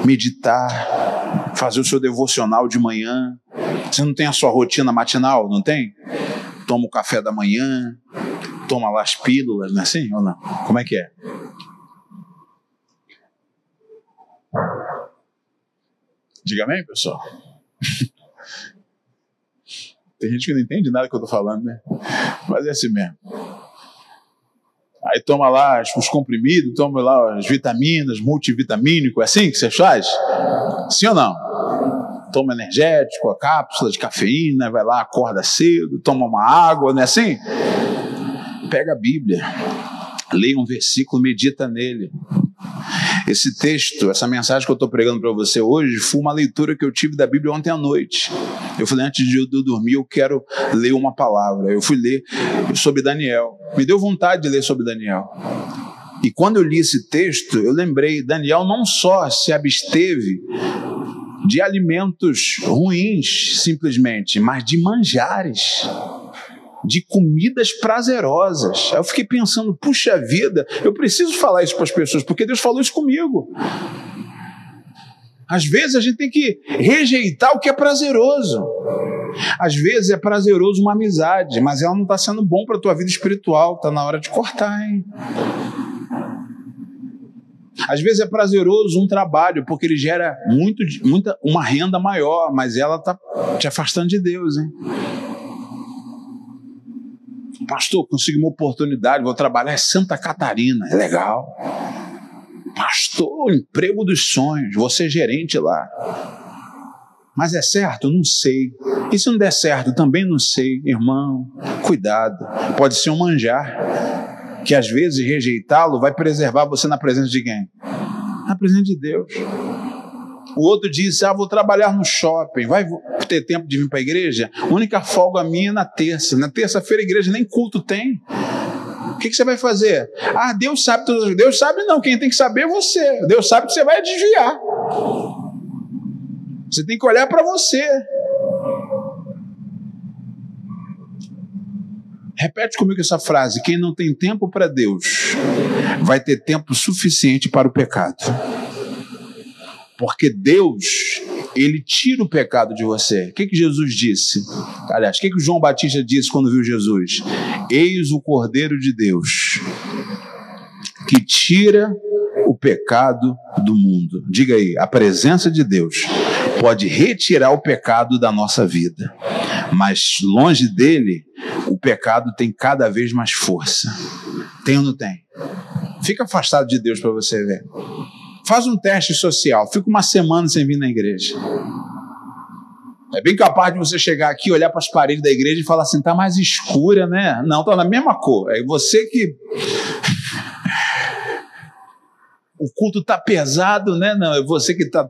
meditar, fazer o seu devocional de manhã. Você não tem a sua rotina matinal, não tem? Toma o café da manhã, toma lá as pílulas, não é assim ou não? Como é que é? Diga amém, pessoal. Tem gente que não entende nada que eu estou falando, né? Mas é assim mesmo. Aí toma lá os comprimidos, toma lá as vitaminas, multivitamínico, é assim que você faz? Sim ou não? Toma energético, a cápsula de cafeína, vai lá, acorda cedo, toma uma água, não é assim? Pega a Bíblia, leia um versículo, medita nele. Esse texto, essa mensagem que eu estou pregando para você hoje, foi uma leitura que eu tive da Bíblia ontem à noite. Eu falei, antes de eu dormir, eu quero ler uma palavra. Eu fui ler sobre Daniel. Me deu vontade de ler sobre Daniel. E quando eu li esse texto, eu lembrei: Daniel não só se absteve de alimentos ruins, simplesmente, mas de manjares de comidas prazerosas. Eu fiquei pensando, puxa vida, eu preciso falar isso para as pessoas, porque Deus falou isso comigo. Às vezes a gente tem que rejeitar o que é prazeroso. Às vezes é prazeroso uma amizade, mas ela não está sendo bom para a tua vida espiritual. Está na hora de cortar, hein? Às vezes é prazeroso um trabalho, porque ele gera muito, muita, uma renda maior, mas ela está te afastando de Deus, hein? Pastor, consegui uma oportunidade, vou trabalhar em Santa Catarina, é legal. Pastor, emprego dos sonhos, vou ser gerente lá. Mas é certo? Não sei. E se não der certo? Também não sei. Irmão, cuidado. Pode ser um manjar. Que às vezes rejeitá-lo vai preservar você na presença de quem? Na presença de Deus. O outro disse: Ah, vou trabalhar no shopping. Vai ter tempo de vir para a igreja? A única folga minha é na terça. Na terça-feira a igreja nem culto tem. O que, que, você vai fazer? Ah, Deus sabe tudo. Deus sabe não. Quem tem que saber é você. Deus sabe que você vai desviar. Você tem que olhar para você. Repete comigo essa frase: quem não tem tempo para Deus vai ter tempo suficiente para o pecado. Porque Deus, ele tira o pecado de você. O que, que Jesus disse? Aliás, o que, que João Batista disse quando viu Jesus? Eis o Cordeiro de Deus, que tira o pecado do mundo. Diga aí, a presença de Deus pode retirar o pecado da nossa vida, mas longe dele, o pecado tem cada vez mais força. Tem ou não tem? Fica afastado de Deus para você ver. Faz um teste social, fica uma semana sem vir na igreja. É bem capaz de você chegar aqui, olhar para as paredes da igreja e falar assim: tá mais escura, né? Não, tá na mesma cor. É você que. o culto tá pesado, né? Não, é você que tá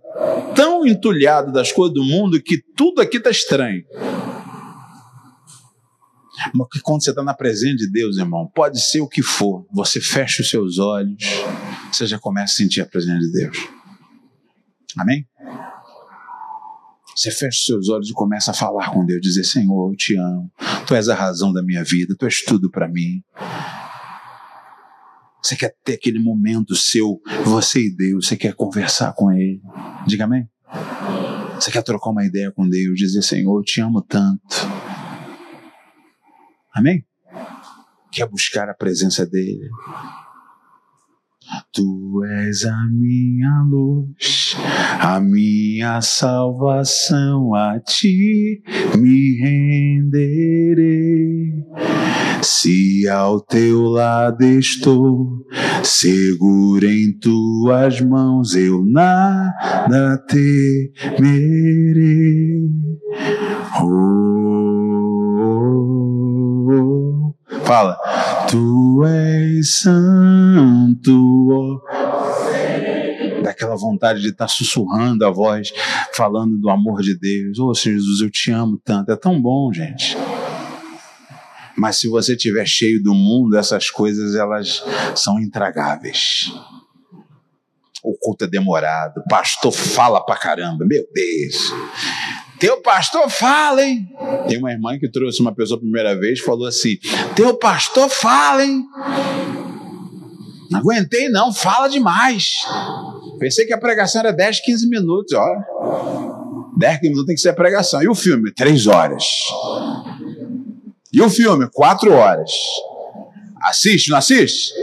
tão entulhado das coisas do mundo que tudo aqui tá estranho. Quando você está na presença de Deus, irmão, pode ser o que for, você fecha os seus olhos, você já começa a sentir a presença de Deus. Amém? Você fecha os seus olhos e começa a falar com Deus, dizer: Senhor, eu te amo, tu és a razão da minha vida, tu és tudo para mim. Você quer ter aquele momento seu, você e Deus, você quer conversar com Ele. Diga amém. Você quer trocar uma ideia com Deus, dizer, Senhor, eu te amo tanto. Amém? Quer buscar a presença dEle. Tu és a minha luz, a minha salvação, a ti me renderei. Se ao teu lado estou, seguro em tuas mãos, eu nada temerei. Oh, fala, tu és santo. Oh. Daquela vontade de estar sussurrando a voz, falando do amor de Deus. Oh, Senhor Jesus, eu te amo tanto. É tão bom, gente. Mas se você estiver cheio do mundo, essas coisas elas são intragáveis. O culto é demorado, o pastor fala pra caramba, meu Deus. Teu pastor fala, hein? Tem uma irmã que trouxe uma pessoa a primeira vez falou assim: Teu pastor fala, hein? Não aguentei, não, fala demais. Pensei que a pregação era 10, 15 minutos, ó. 10, 15 minutos tem que ser a pregação. E o filme? Três horas. E o filme? Quatro horas. Assiste, não assiste?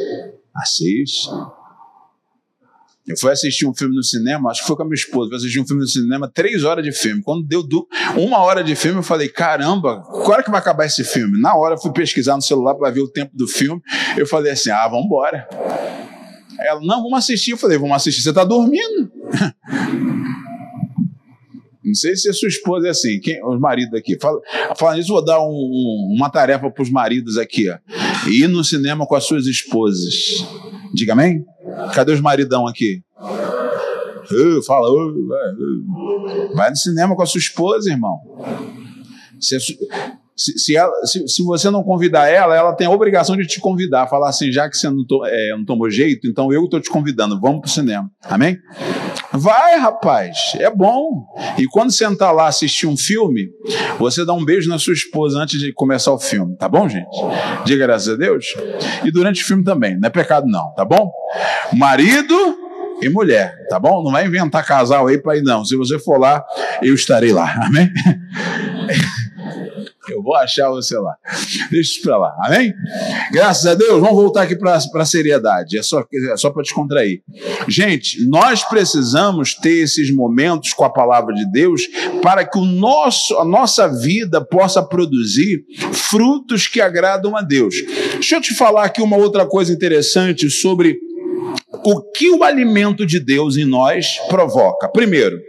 Assiste. Eu fui assistir um filme no cinema, acho que foi com a minha esposa, fui assistir um filme no cinema, três horas de filme. Quando deu uma hora de filme, eu falei, caramba, qual hora que vai acabar esse filme? Na hora eu fui pesquisar no celular para ver o tempo do filme, eu falei assim, ah, vamos embora. Ela, não, vamos assistir. Eu falei, vamos assistir, você está dormindo. Não sei se a sua esposa é assim, quem, os maridos aqui. Fala, nisso, vou dar um, um, uma tarefa para os maridos aqui. Ó. Ir no cinema com as suas esposas. Diga amém? Cadê os maridão aqui? Uh, fala, uh, uh. vai no cinema com a sua esposa, irmão. Se, se, se, ela, se, se, você não convidar ela, ela tem a obrigação de te convidar. Falar assim, já que você não, to, é, não tomou jeito, então eu estou te convidando, vamos para o cinema. Amém? Vai, rapaz, é bom. E quando sentar lá assistir um filme, você dá um beijo na sua esposa antes de começar o filme, tá bom, gente? Diga graças a Deus. E durante o filme também, não é pecado não, tá bom? Marido e mulher, tá bom? Não vai inventar casal aí para ir não. Se você for lá, eu estarei lá. Amém? Eu vou achar você lá. Deixa isso para lá. Amém? Graças a Deus, vamos voltar aqui para a seriedade. É só, é só para descontrair. Gente, nós precisamos ter esses momentos com a palavra de Deus para que o nosso, a nossa vida possa produzir frutos que agradam a Deus. Deixa eu te falar aqui uma outra coisa interessante sobre o que o alimento de Deus em nós provoca. Primeiro,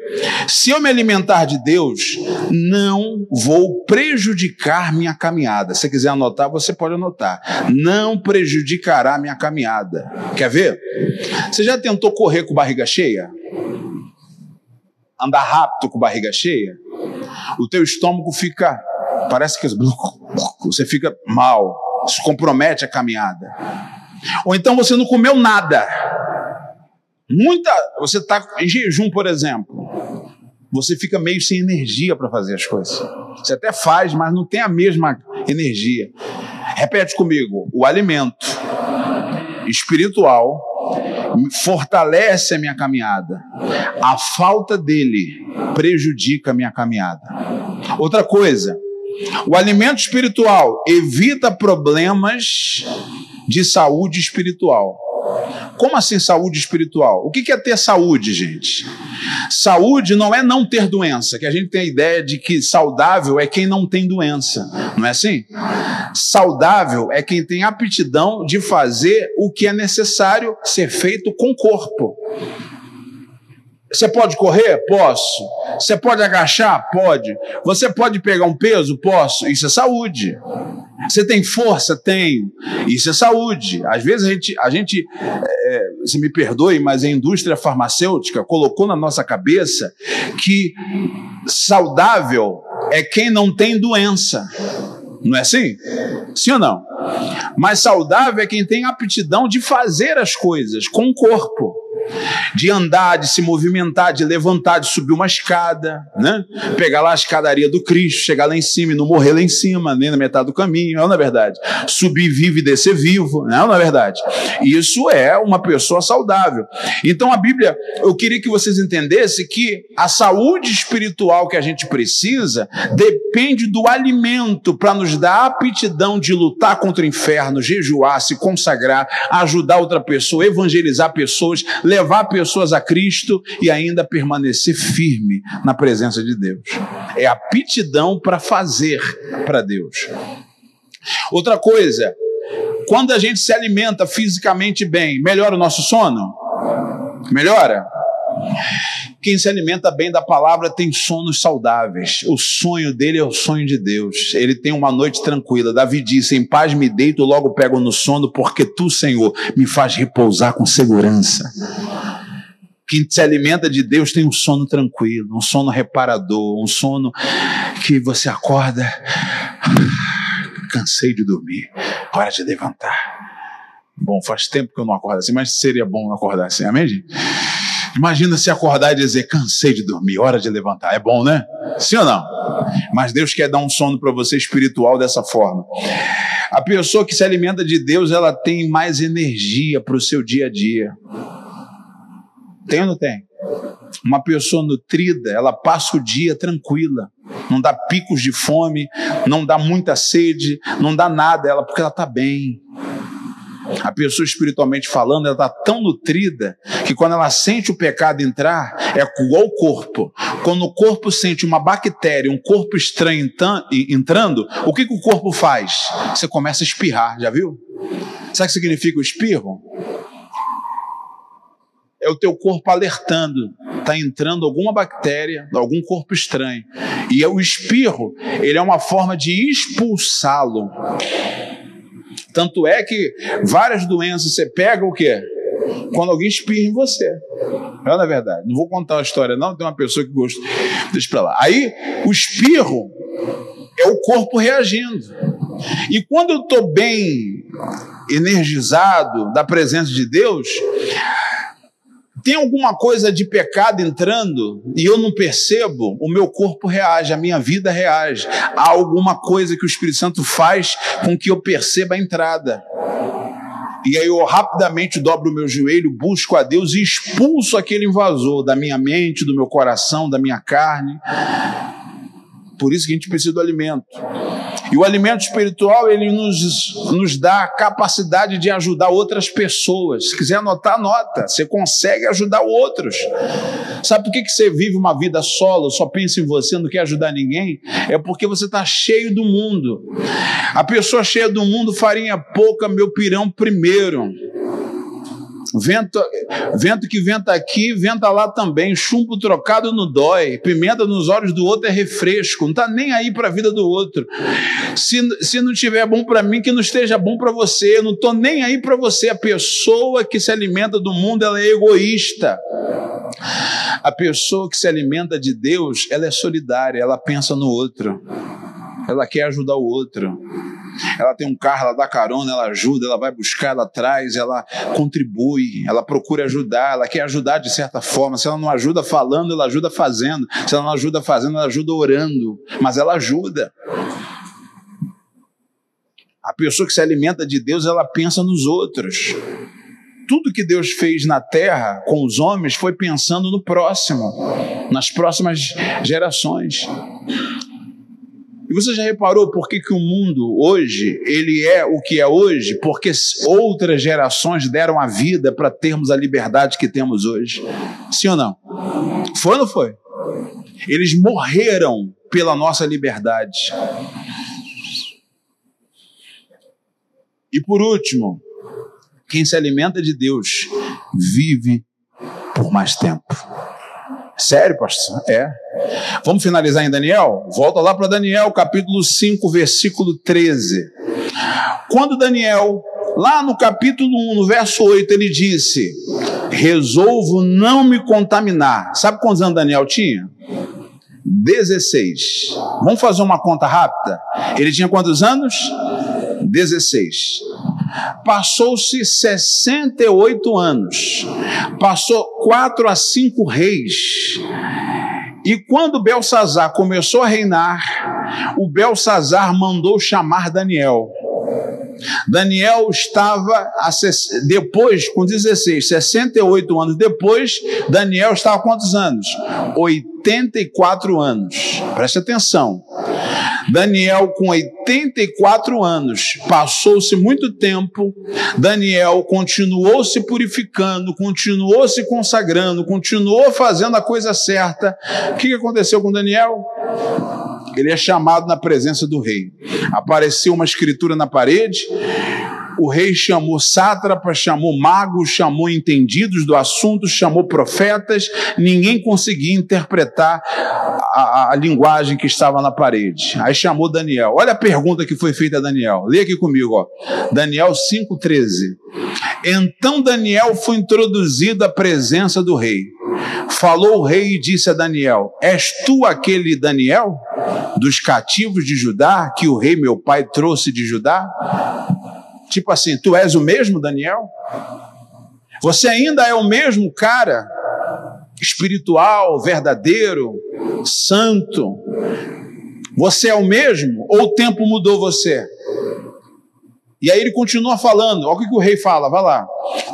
se eu me alimentar de Deus, não vou prejudicar minha caminhada. Se quiser anotar, você pode anotar. Não prejudicará minha caminhada. Quer ver? Você já tentou correr com barriga cheia? Andar rápido com barriga cheia? O teu estômago fica, parece que você fica mal, isso compromete a caminhada. Ou então você não comeu nada. Muita, você está em jejum, por exemplo, você fica meio sem energia para fazer as coisas. Você até faz, mas não tem a mesma energia. Repete comigo: o alimento espiritual fortalece a minha caminhada. A falta dele prejudica a minha caminhada. Outra coisa, o alimento espiritual evita problemas de saúde espiritual. Como assim saúde espiritual? O que é ter saúde, gente? Saúde não é não ter doença, que a gente tem a ideia de que saudável é quem não tem doença, não é assim? Saudável é quem tem aptidão de fazer o que é necessário ser feito com o corpo. Você pode correr? Posso. Você pode agachar? Pode. Você pode pegar um peso? Posso. Isso é saúde. Você tem força? Tenho. Isso é saúde. Às vezes a gente, a gente é, se me perdoe, mas a indústria farmacêutica colocou na nossa cabeça que saudável é quem não tem doença. Não é assim? Sim ou não? Mas saudável é quem tem aptidão de fazer as coisas com o corpo. De andar, de se movimentar, de levantar, de subir uma escada, né? Pegar lá a escadaria do Cristo, chegar lá em cima e não morrer lá em cima, nem na metade do caminho, não é verdade? Subir vivo e descer vivo, não é verdade? Isso é uma pessoa saudável. Então a Bíblia, eu queria que vocês entendessem que a saúde espiritual que a gente precisa depende do alimento para nos dar a aptidão de lutar contra o inferno, jejuar, se consagrar, ajudar outra pessoa, evangelizar pessoas, levar pessoas a Cristo e ainda permanecer firme na presença de Deus. É aptidão para fazer para Deus. Outra coisa, quando a gente se alimenta fisicamente bem, melhora o nosso sono? Melhora? Quem se alimenta bem da palavra tem sonos saudáveis. O sonho dele é o sonho de Deus. Ele tem uma noite tranquila. Davi disse: Em paz me deito, logo pego no sono, porque tu, Senhor, me faz repousar com segurança. Quem se alimenta de Deus tem um sono tranquilo, um sono reparador, um sono que você acorda. Cansei de dormir, hora de levantar. Bom, faz tempo que eu não acordo assim, mas seria bom acordar assim, amém, gente? Imagina se acordar e dizer: cansei de dormir, hora de levantar. É bom, né? Sim ou não? Mas Deus quer dar um sono para você espiritual dessa forma. A pessoa que se alimenta de Deus, ela tem mais energia para o seu dia a dia. Tem ou não tem? Uma pessoa nutrida, ela passa o dia tranquila, não dá picos de fome, não dá muita sede, não dá nada, ela porque ela está bem. A pessoa espiritualmente falando, ela está tão nutrida que quando ela sente o pecado entrar, é igual o corpo. Quando o corpo sente uma bactéria, um corpo estranho entrando, o que, que o corpo faz? Você começa a espirrar, já viu? Sabe o que significa o espirro? É o teu corpo alertando, está entrando alguma bactéria, algum corpo estranho. E o espirro, ele é uma forma de expulsá-lo. Tanto é que várias doenças você pega o quê? Quando alguém espirra em você. É verdade. Não vou contar a história, não. Tem uma pessoa que gosta. Deixa pra lá. Aí, o espirro é o corpo reagindo. E quando eu estou bem energizado da presença de Deus, tem alguma coisa de pecado entrando e eu não percebo, o meu corpo reage, a minha vida reage. Há alguma coisa que o Espírito Santo faz com que eu perceba a entrada. E aí eu rapidamente dobro o meu joelho, busco a Deus e expulso aquele invasor da minha mente, do meu coração, da minha carne. Por isso que a gente precisa do alimento. E o alimento espiritual, ele nos, nos dá a capacidade de ajudar outras pessoas. Se quiser anotar, anota. Você consegue ajudar outros. Sabe por que, que você vive uma vida solo, só pensa em você, não quer ajudar ninguém? É porque você está cheio do mundo. A pessoa cheia do mundo, farinha pouca, meu pirão primeiro. Vento, vento que venta aqui, venta lá também. Chumbo trocado não dói. Pimenta nos olhos do outro é refresco. Não está nem aí para a vida do outro. Se, se não estiver bom para mim, que não esteja bom para você. Eu não estou nem aí para você. A pessoa que se alimenta do mundo, ela é egoísta. A pessoa que se alimenta de Deus, ela é solidária, ela pensa no outro. Ela quer ajudar o outro. Ela tem um carro, ela dá carona, ela ajuda, ela vai buscar, ela traz, ela contribui, ela procura ajudar, ela quer ajudar de certa forma. Se ela não ajuda falando, ela ajuda fazendo. Se ela não ajuda fazendo, ela ajuda orando. Mas ela ajuda. A pessoa que se alimenta de Deus, ela pensa nos outros. Tudo que Deus fez na terra com os homens foi pensando no próximo, nas próximas gerações. E você já reparou por que, que o mundo hoje ele é o que é hoje? Porque outras gerações deram a vida para termos a liberdade que temos hoje. Sim ou não? Foi ou não foi? Eles morreram pela nossa liberdade. E por último, quem se alimenta de Deus vive por mais tempo. Sério, pastor? É. Vamos finalizar em Daniel? Volta lá para Daniel, capítulo 5, versículo 13. Quando Daniel, lá no capítulo 1, no verso 8, ele disse: Resolvo não me contaminar. Sabe quantos anos Daniel tinha? 16. Vamos fazer uma conta rápida? Ele tinha quantos anos? 16. Passou-se 68 anos, passou quatro a cinco reis. E quando Belsazar começou a reinar, o Belsazar mandou chamar Daniel. Daniel estava, depois, com 16, 68 anos depois, Daniel estava quantos anos? 84 anos. Preste atenção. Daniel, com 84 anos, passou-se muito tempo. Daniel continuou se purificando, continuou se consagrando, continuou fazendo a coisa certa. O que aconteceu com Daniel? Ele é chamado na presença do rei. Apareceu uma escritura na parede, o rei chamou sátrapas, chamou magos, chamou entendidos do assunto, chamou profetas, ninguém conseguia interpretar a, a, a, linguagem que estava na parede. Aí chamou Daniel. Olha a pergunta que foi feita a Daniel. Lê aqui comigo, ó. Daniel 5,13. Então Daniel foi introduzido à presença do rei. Falou o rei e disse a Daniel: És tu aquele Daniel dos cativos de Judá que o rei meu pai trouxe de Judá? Tipo assim, tu és o mesmo Daniel? Você ainda é o mesmo cara espiritual, verdadeiro, santo? Você é o mesmo ou o tempo mudou você? E aí ele continua falando, olha o que, o rei fala, vai lá.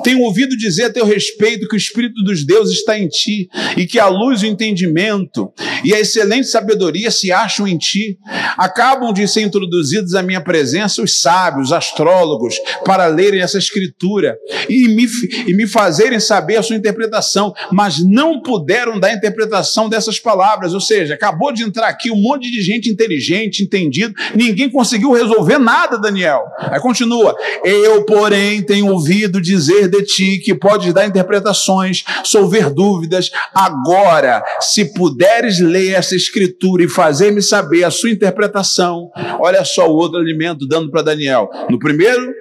Tenho ouvido dizer a teu respeito que o Espírito dos deuses está em ti, e que a luz, o entendimento e a excelente sabedoria se acham em ti. Acabam de ser introduzidos à minha presença os sábios, os astrólogos, para lerem essa escritura e me, e me fazerem saber a sua interpretação, mas não puderam dar interpretação dessas palavras. Ou seja, acabou de entrar aqui um monte de gente inteligente, entendido, ninguém conseguiu resolver nada, Daniel. Aí continua: Eu, porém, tenho ouvido dizer de ti que podes dar interpretações, solver dúvidas. Agora, se puderes ler essa escritura e fazer-me saber a sua interpretação, olha só o outro alimento dando para Daniel. No primeiro,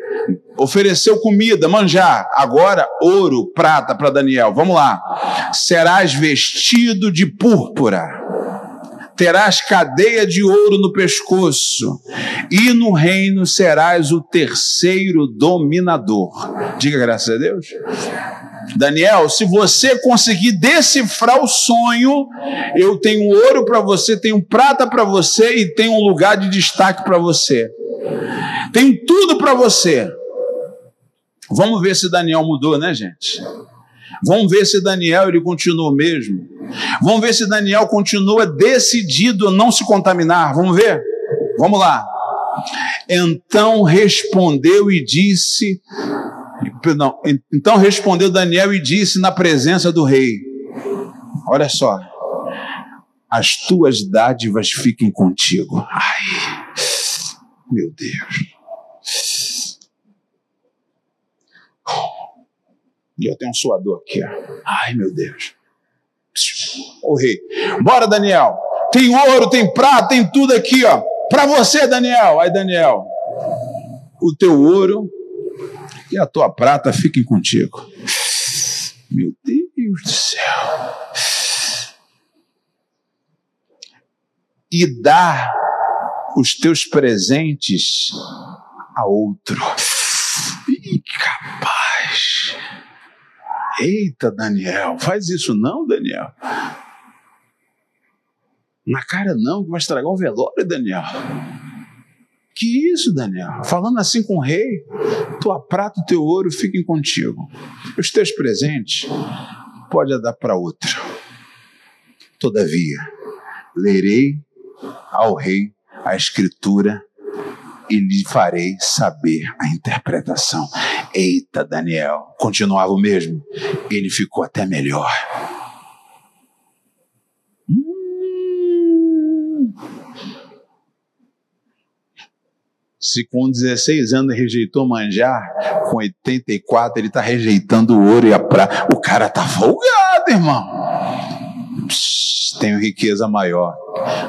ofereceu comida, manjar. Agora, ouro, prata para Daniel. Vamos lá. Serás vestido de púrpura terás cadeia de ouro no pescoço, e no reino serás o terceiro dominador. Diga graças a Deus. Daniel, se você conseguir decifrar o sonho, eu tenho ouro para você, tenho prata para você e tenho um lugar de destaque para você. Tem tudo para você. Vamos ver se Daniel mudou, né, gente? Vamos ver se Daniel ele continua o mesmo. Vamos ver se Daniel continua decidido a não se contaminar. Vamos ver? Vamos lá. Então respondeu e disse, não, então respondeu Daniel e disse na presença do rei: Olha só, as tuas dádivas fiquem contigo. Ai, meu Deus. E eu tenho um suador aqui. Ó. Ai, meu Deus. O rei. Bora, Daniel. Tem ouro, tem prata, tem tudo aqui, ó. Para você, Daniel. Aí, Daniel. O teu ouro e a tua prata fiquem contigo. Meu Deus do céu. E dá os teus presentes a outro. Ih, capaz. Eita, Daniel, faz isso não, Daniel. Na cara não, que vai estragar o velório, Daniel. Que isso, Daniel? Falando assim com o rei, tua prata e teu ouro fiquem contigo. Os teus presentes pode dar para outro. Todavia, lerei ao rei a escritura e lhe farei saber a interpretação. Eita, Daniel, continuava o mesmo. Ele ficou até melhor. Hum. Se com 16 anos rejeitou manjar, com 84 ele está rejeitando o ouro e a prata. O cara tá folgado, irmão. Tenho riqueza maior.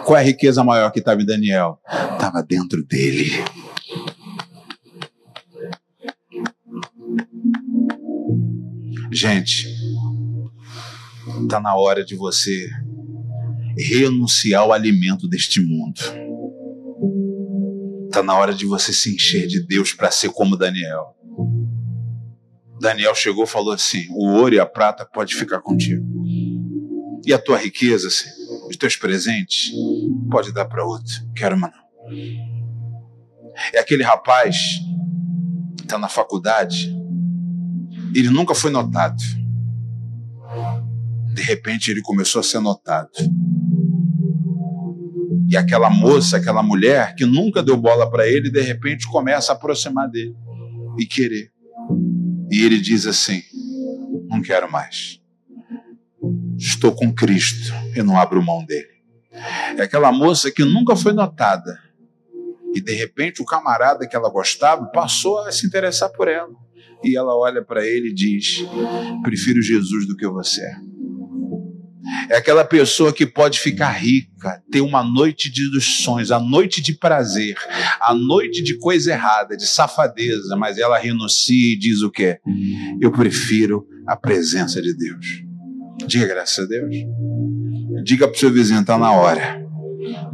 Qual é a riqueza maior que estava em Daniel? Estava dentro dele. Gente, está na hora de você renunciar ao alimento deste mundo. Está na hora de você se encher de Deus para ser como Daniel. Daniel chegou e falou assim: o ouro e a prata pode ficar contigo. E a tua riqueza, os teus presentes, pode dar para outro. Quero uma não. É aquele rapaz que está na faculdade, ele nunca foi notado. De repente ele começou a ser notado. E aquela moça, aquela mulher que nunca deu bola para ele, de repente começa a aproximar dele e querer. E ele diz assim: Não quero mais. Estou com Cristo e não abro mão dele. É aquela moça que nunca foi notada. E de repente o camarada que ela gostava passou a se interessar por ela. E ela olha para ele e diz: Prefiro Jesus do que você. É aquela pessoa que pode ficar rica, ter uma noite de sonhos, a noite de prazer, a noite de coisa errada, de safadeza, mas ela renuncia e diz o quê? Eu prefiro a presença de Deus. Diga graças a Deus. Diga para o seu vizinho, está na hora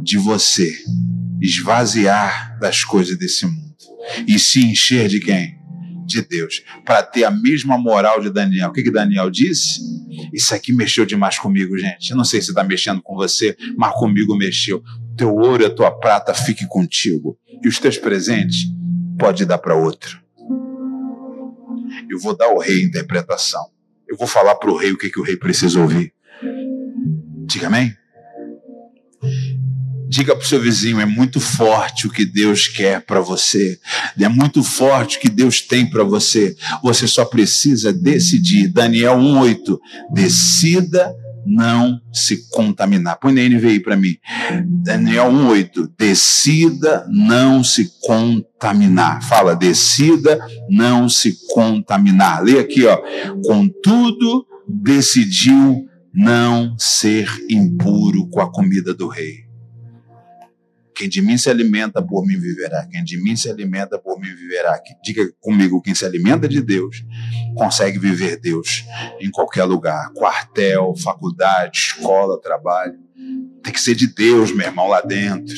de você esvaziar das coisas desse mundo e se encher de quem? De Deus, para ter a mesma moral de Daniel. O que, que Daniel disse? Isso aqui mexeu demais comigo, gente. Eu não sei se está mexendo com você, mas comigo mexeu. Teu ouro e a tua prata fique contigo. E os teus presentes pode dar para outro. Eu vou dar ao rei a interpretação. Eu vou falar para o rei o que, que o rei precisa ouvir. Diga amém? Diga para o seu vizinho: é muito forte o que Deus quer para você, é muito forte o que Deus tem para você. Você só precisa decidir. Daniel 1,8: decida não se contaminar. Põe na NVI para mim. Daniel 1,8: decida não se contaminar. Fala, decida não se contaminar. Lê aqui, ó. Contudo, decidiu não ser impuro com a comida do rei. Quem de mim se alimenta, por mim viverá. Quem de mim se alimenta, por mim viverá. Diga comigo, quem se alimenta de Deus, consegue viver Deus em qualquer lugar. Quartel, faculdade, escola, trabalho. Tem que ser de Deus, meu irmão, lá dentro.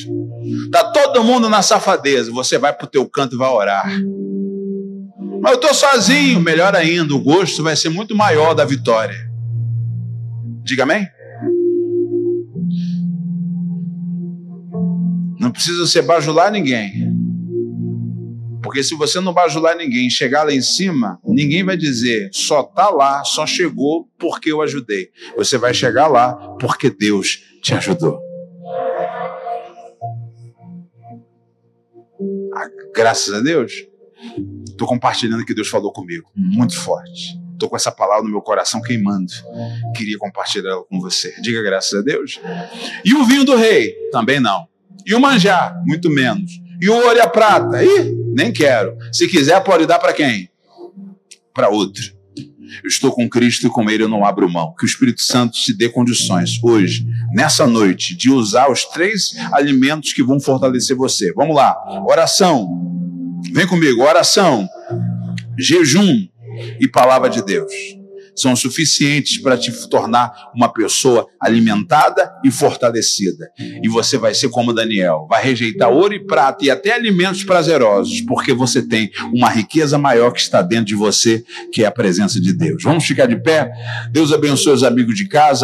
Tá todo mundo na safadeza. Você vai pro teu canto e vai orar. Mas eu tô sozinho. Melhor ainda, o gosto vai ser muito maior da vitória. Diga amém? Precisa você bajular ninguém. Porque se você não bajular ninguém, chegar lá em cima, ninguém vai dizer só tá lá, só chegou porque eu ajudei. Você vai chegar lá porque Deus te ajudou. Ah, graças a Deus, estou compartilhando o que Deus falou comigo, muito forte. Estou com essa palavra no meu coração queimando. Queria compartilhar ela com você. Diga graças a Deus. E o vinho do rei? Também não. E o manjar? Muito menos. E o ouro e a prata? Ih, nem quero. Se quiser, pode dar para quem? Para outro. Eu estou com Cristo e com Ele eu não abro mão. Que o Espírito Santo te dê condições hoje, nessa noite, de usar os três alimentos que vão fortalecer você. Vamos lá. Oração. Vem comigo. Oração, jejum e palavra de Deus são suficientes para te tornar uma pessoa alimentada e fortalecida. E você vai ser como Daniel, vai rejeitar ouro e prata e até alimentos prazerosos, porque você tem uma riqueza maior que está dentro de você, que é a presença de Deus. Vamos ficar de pé? Deus abençoe os amigos de casa.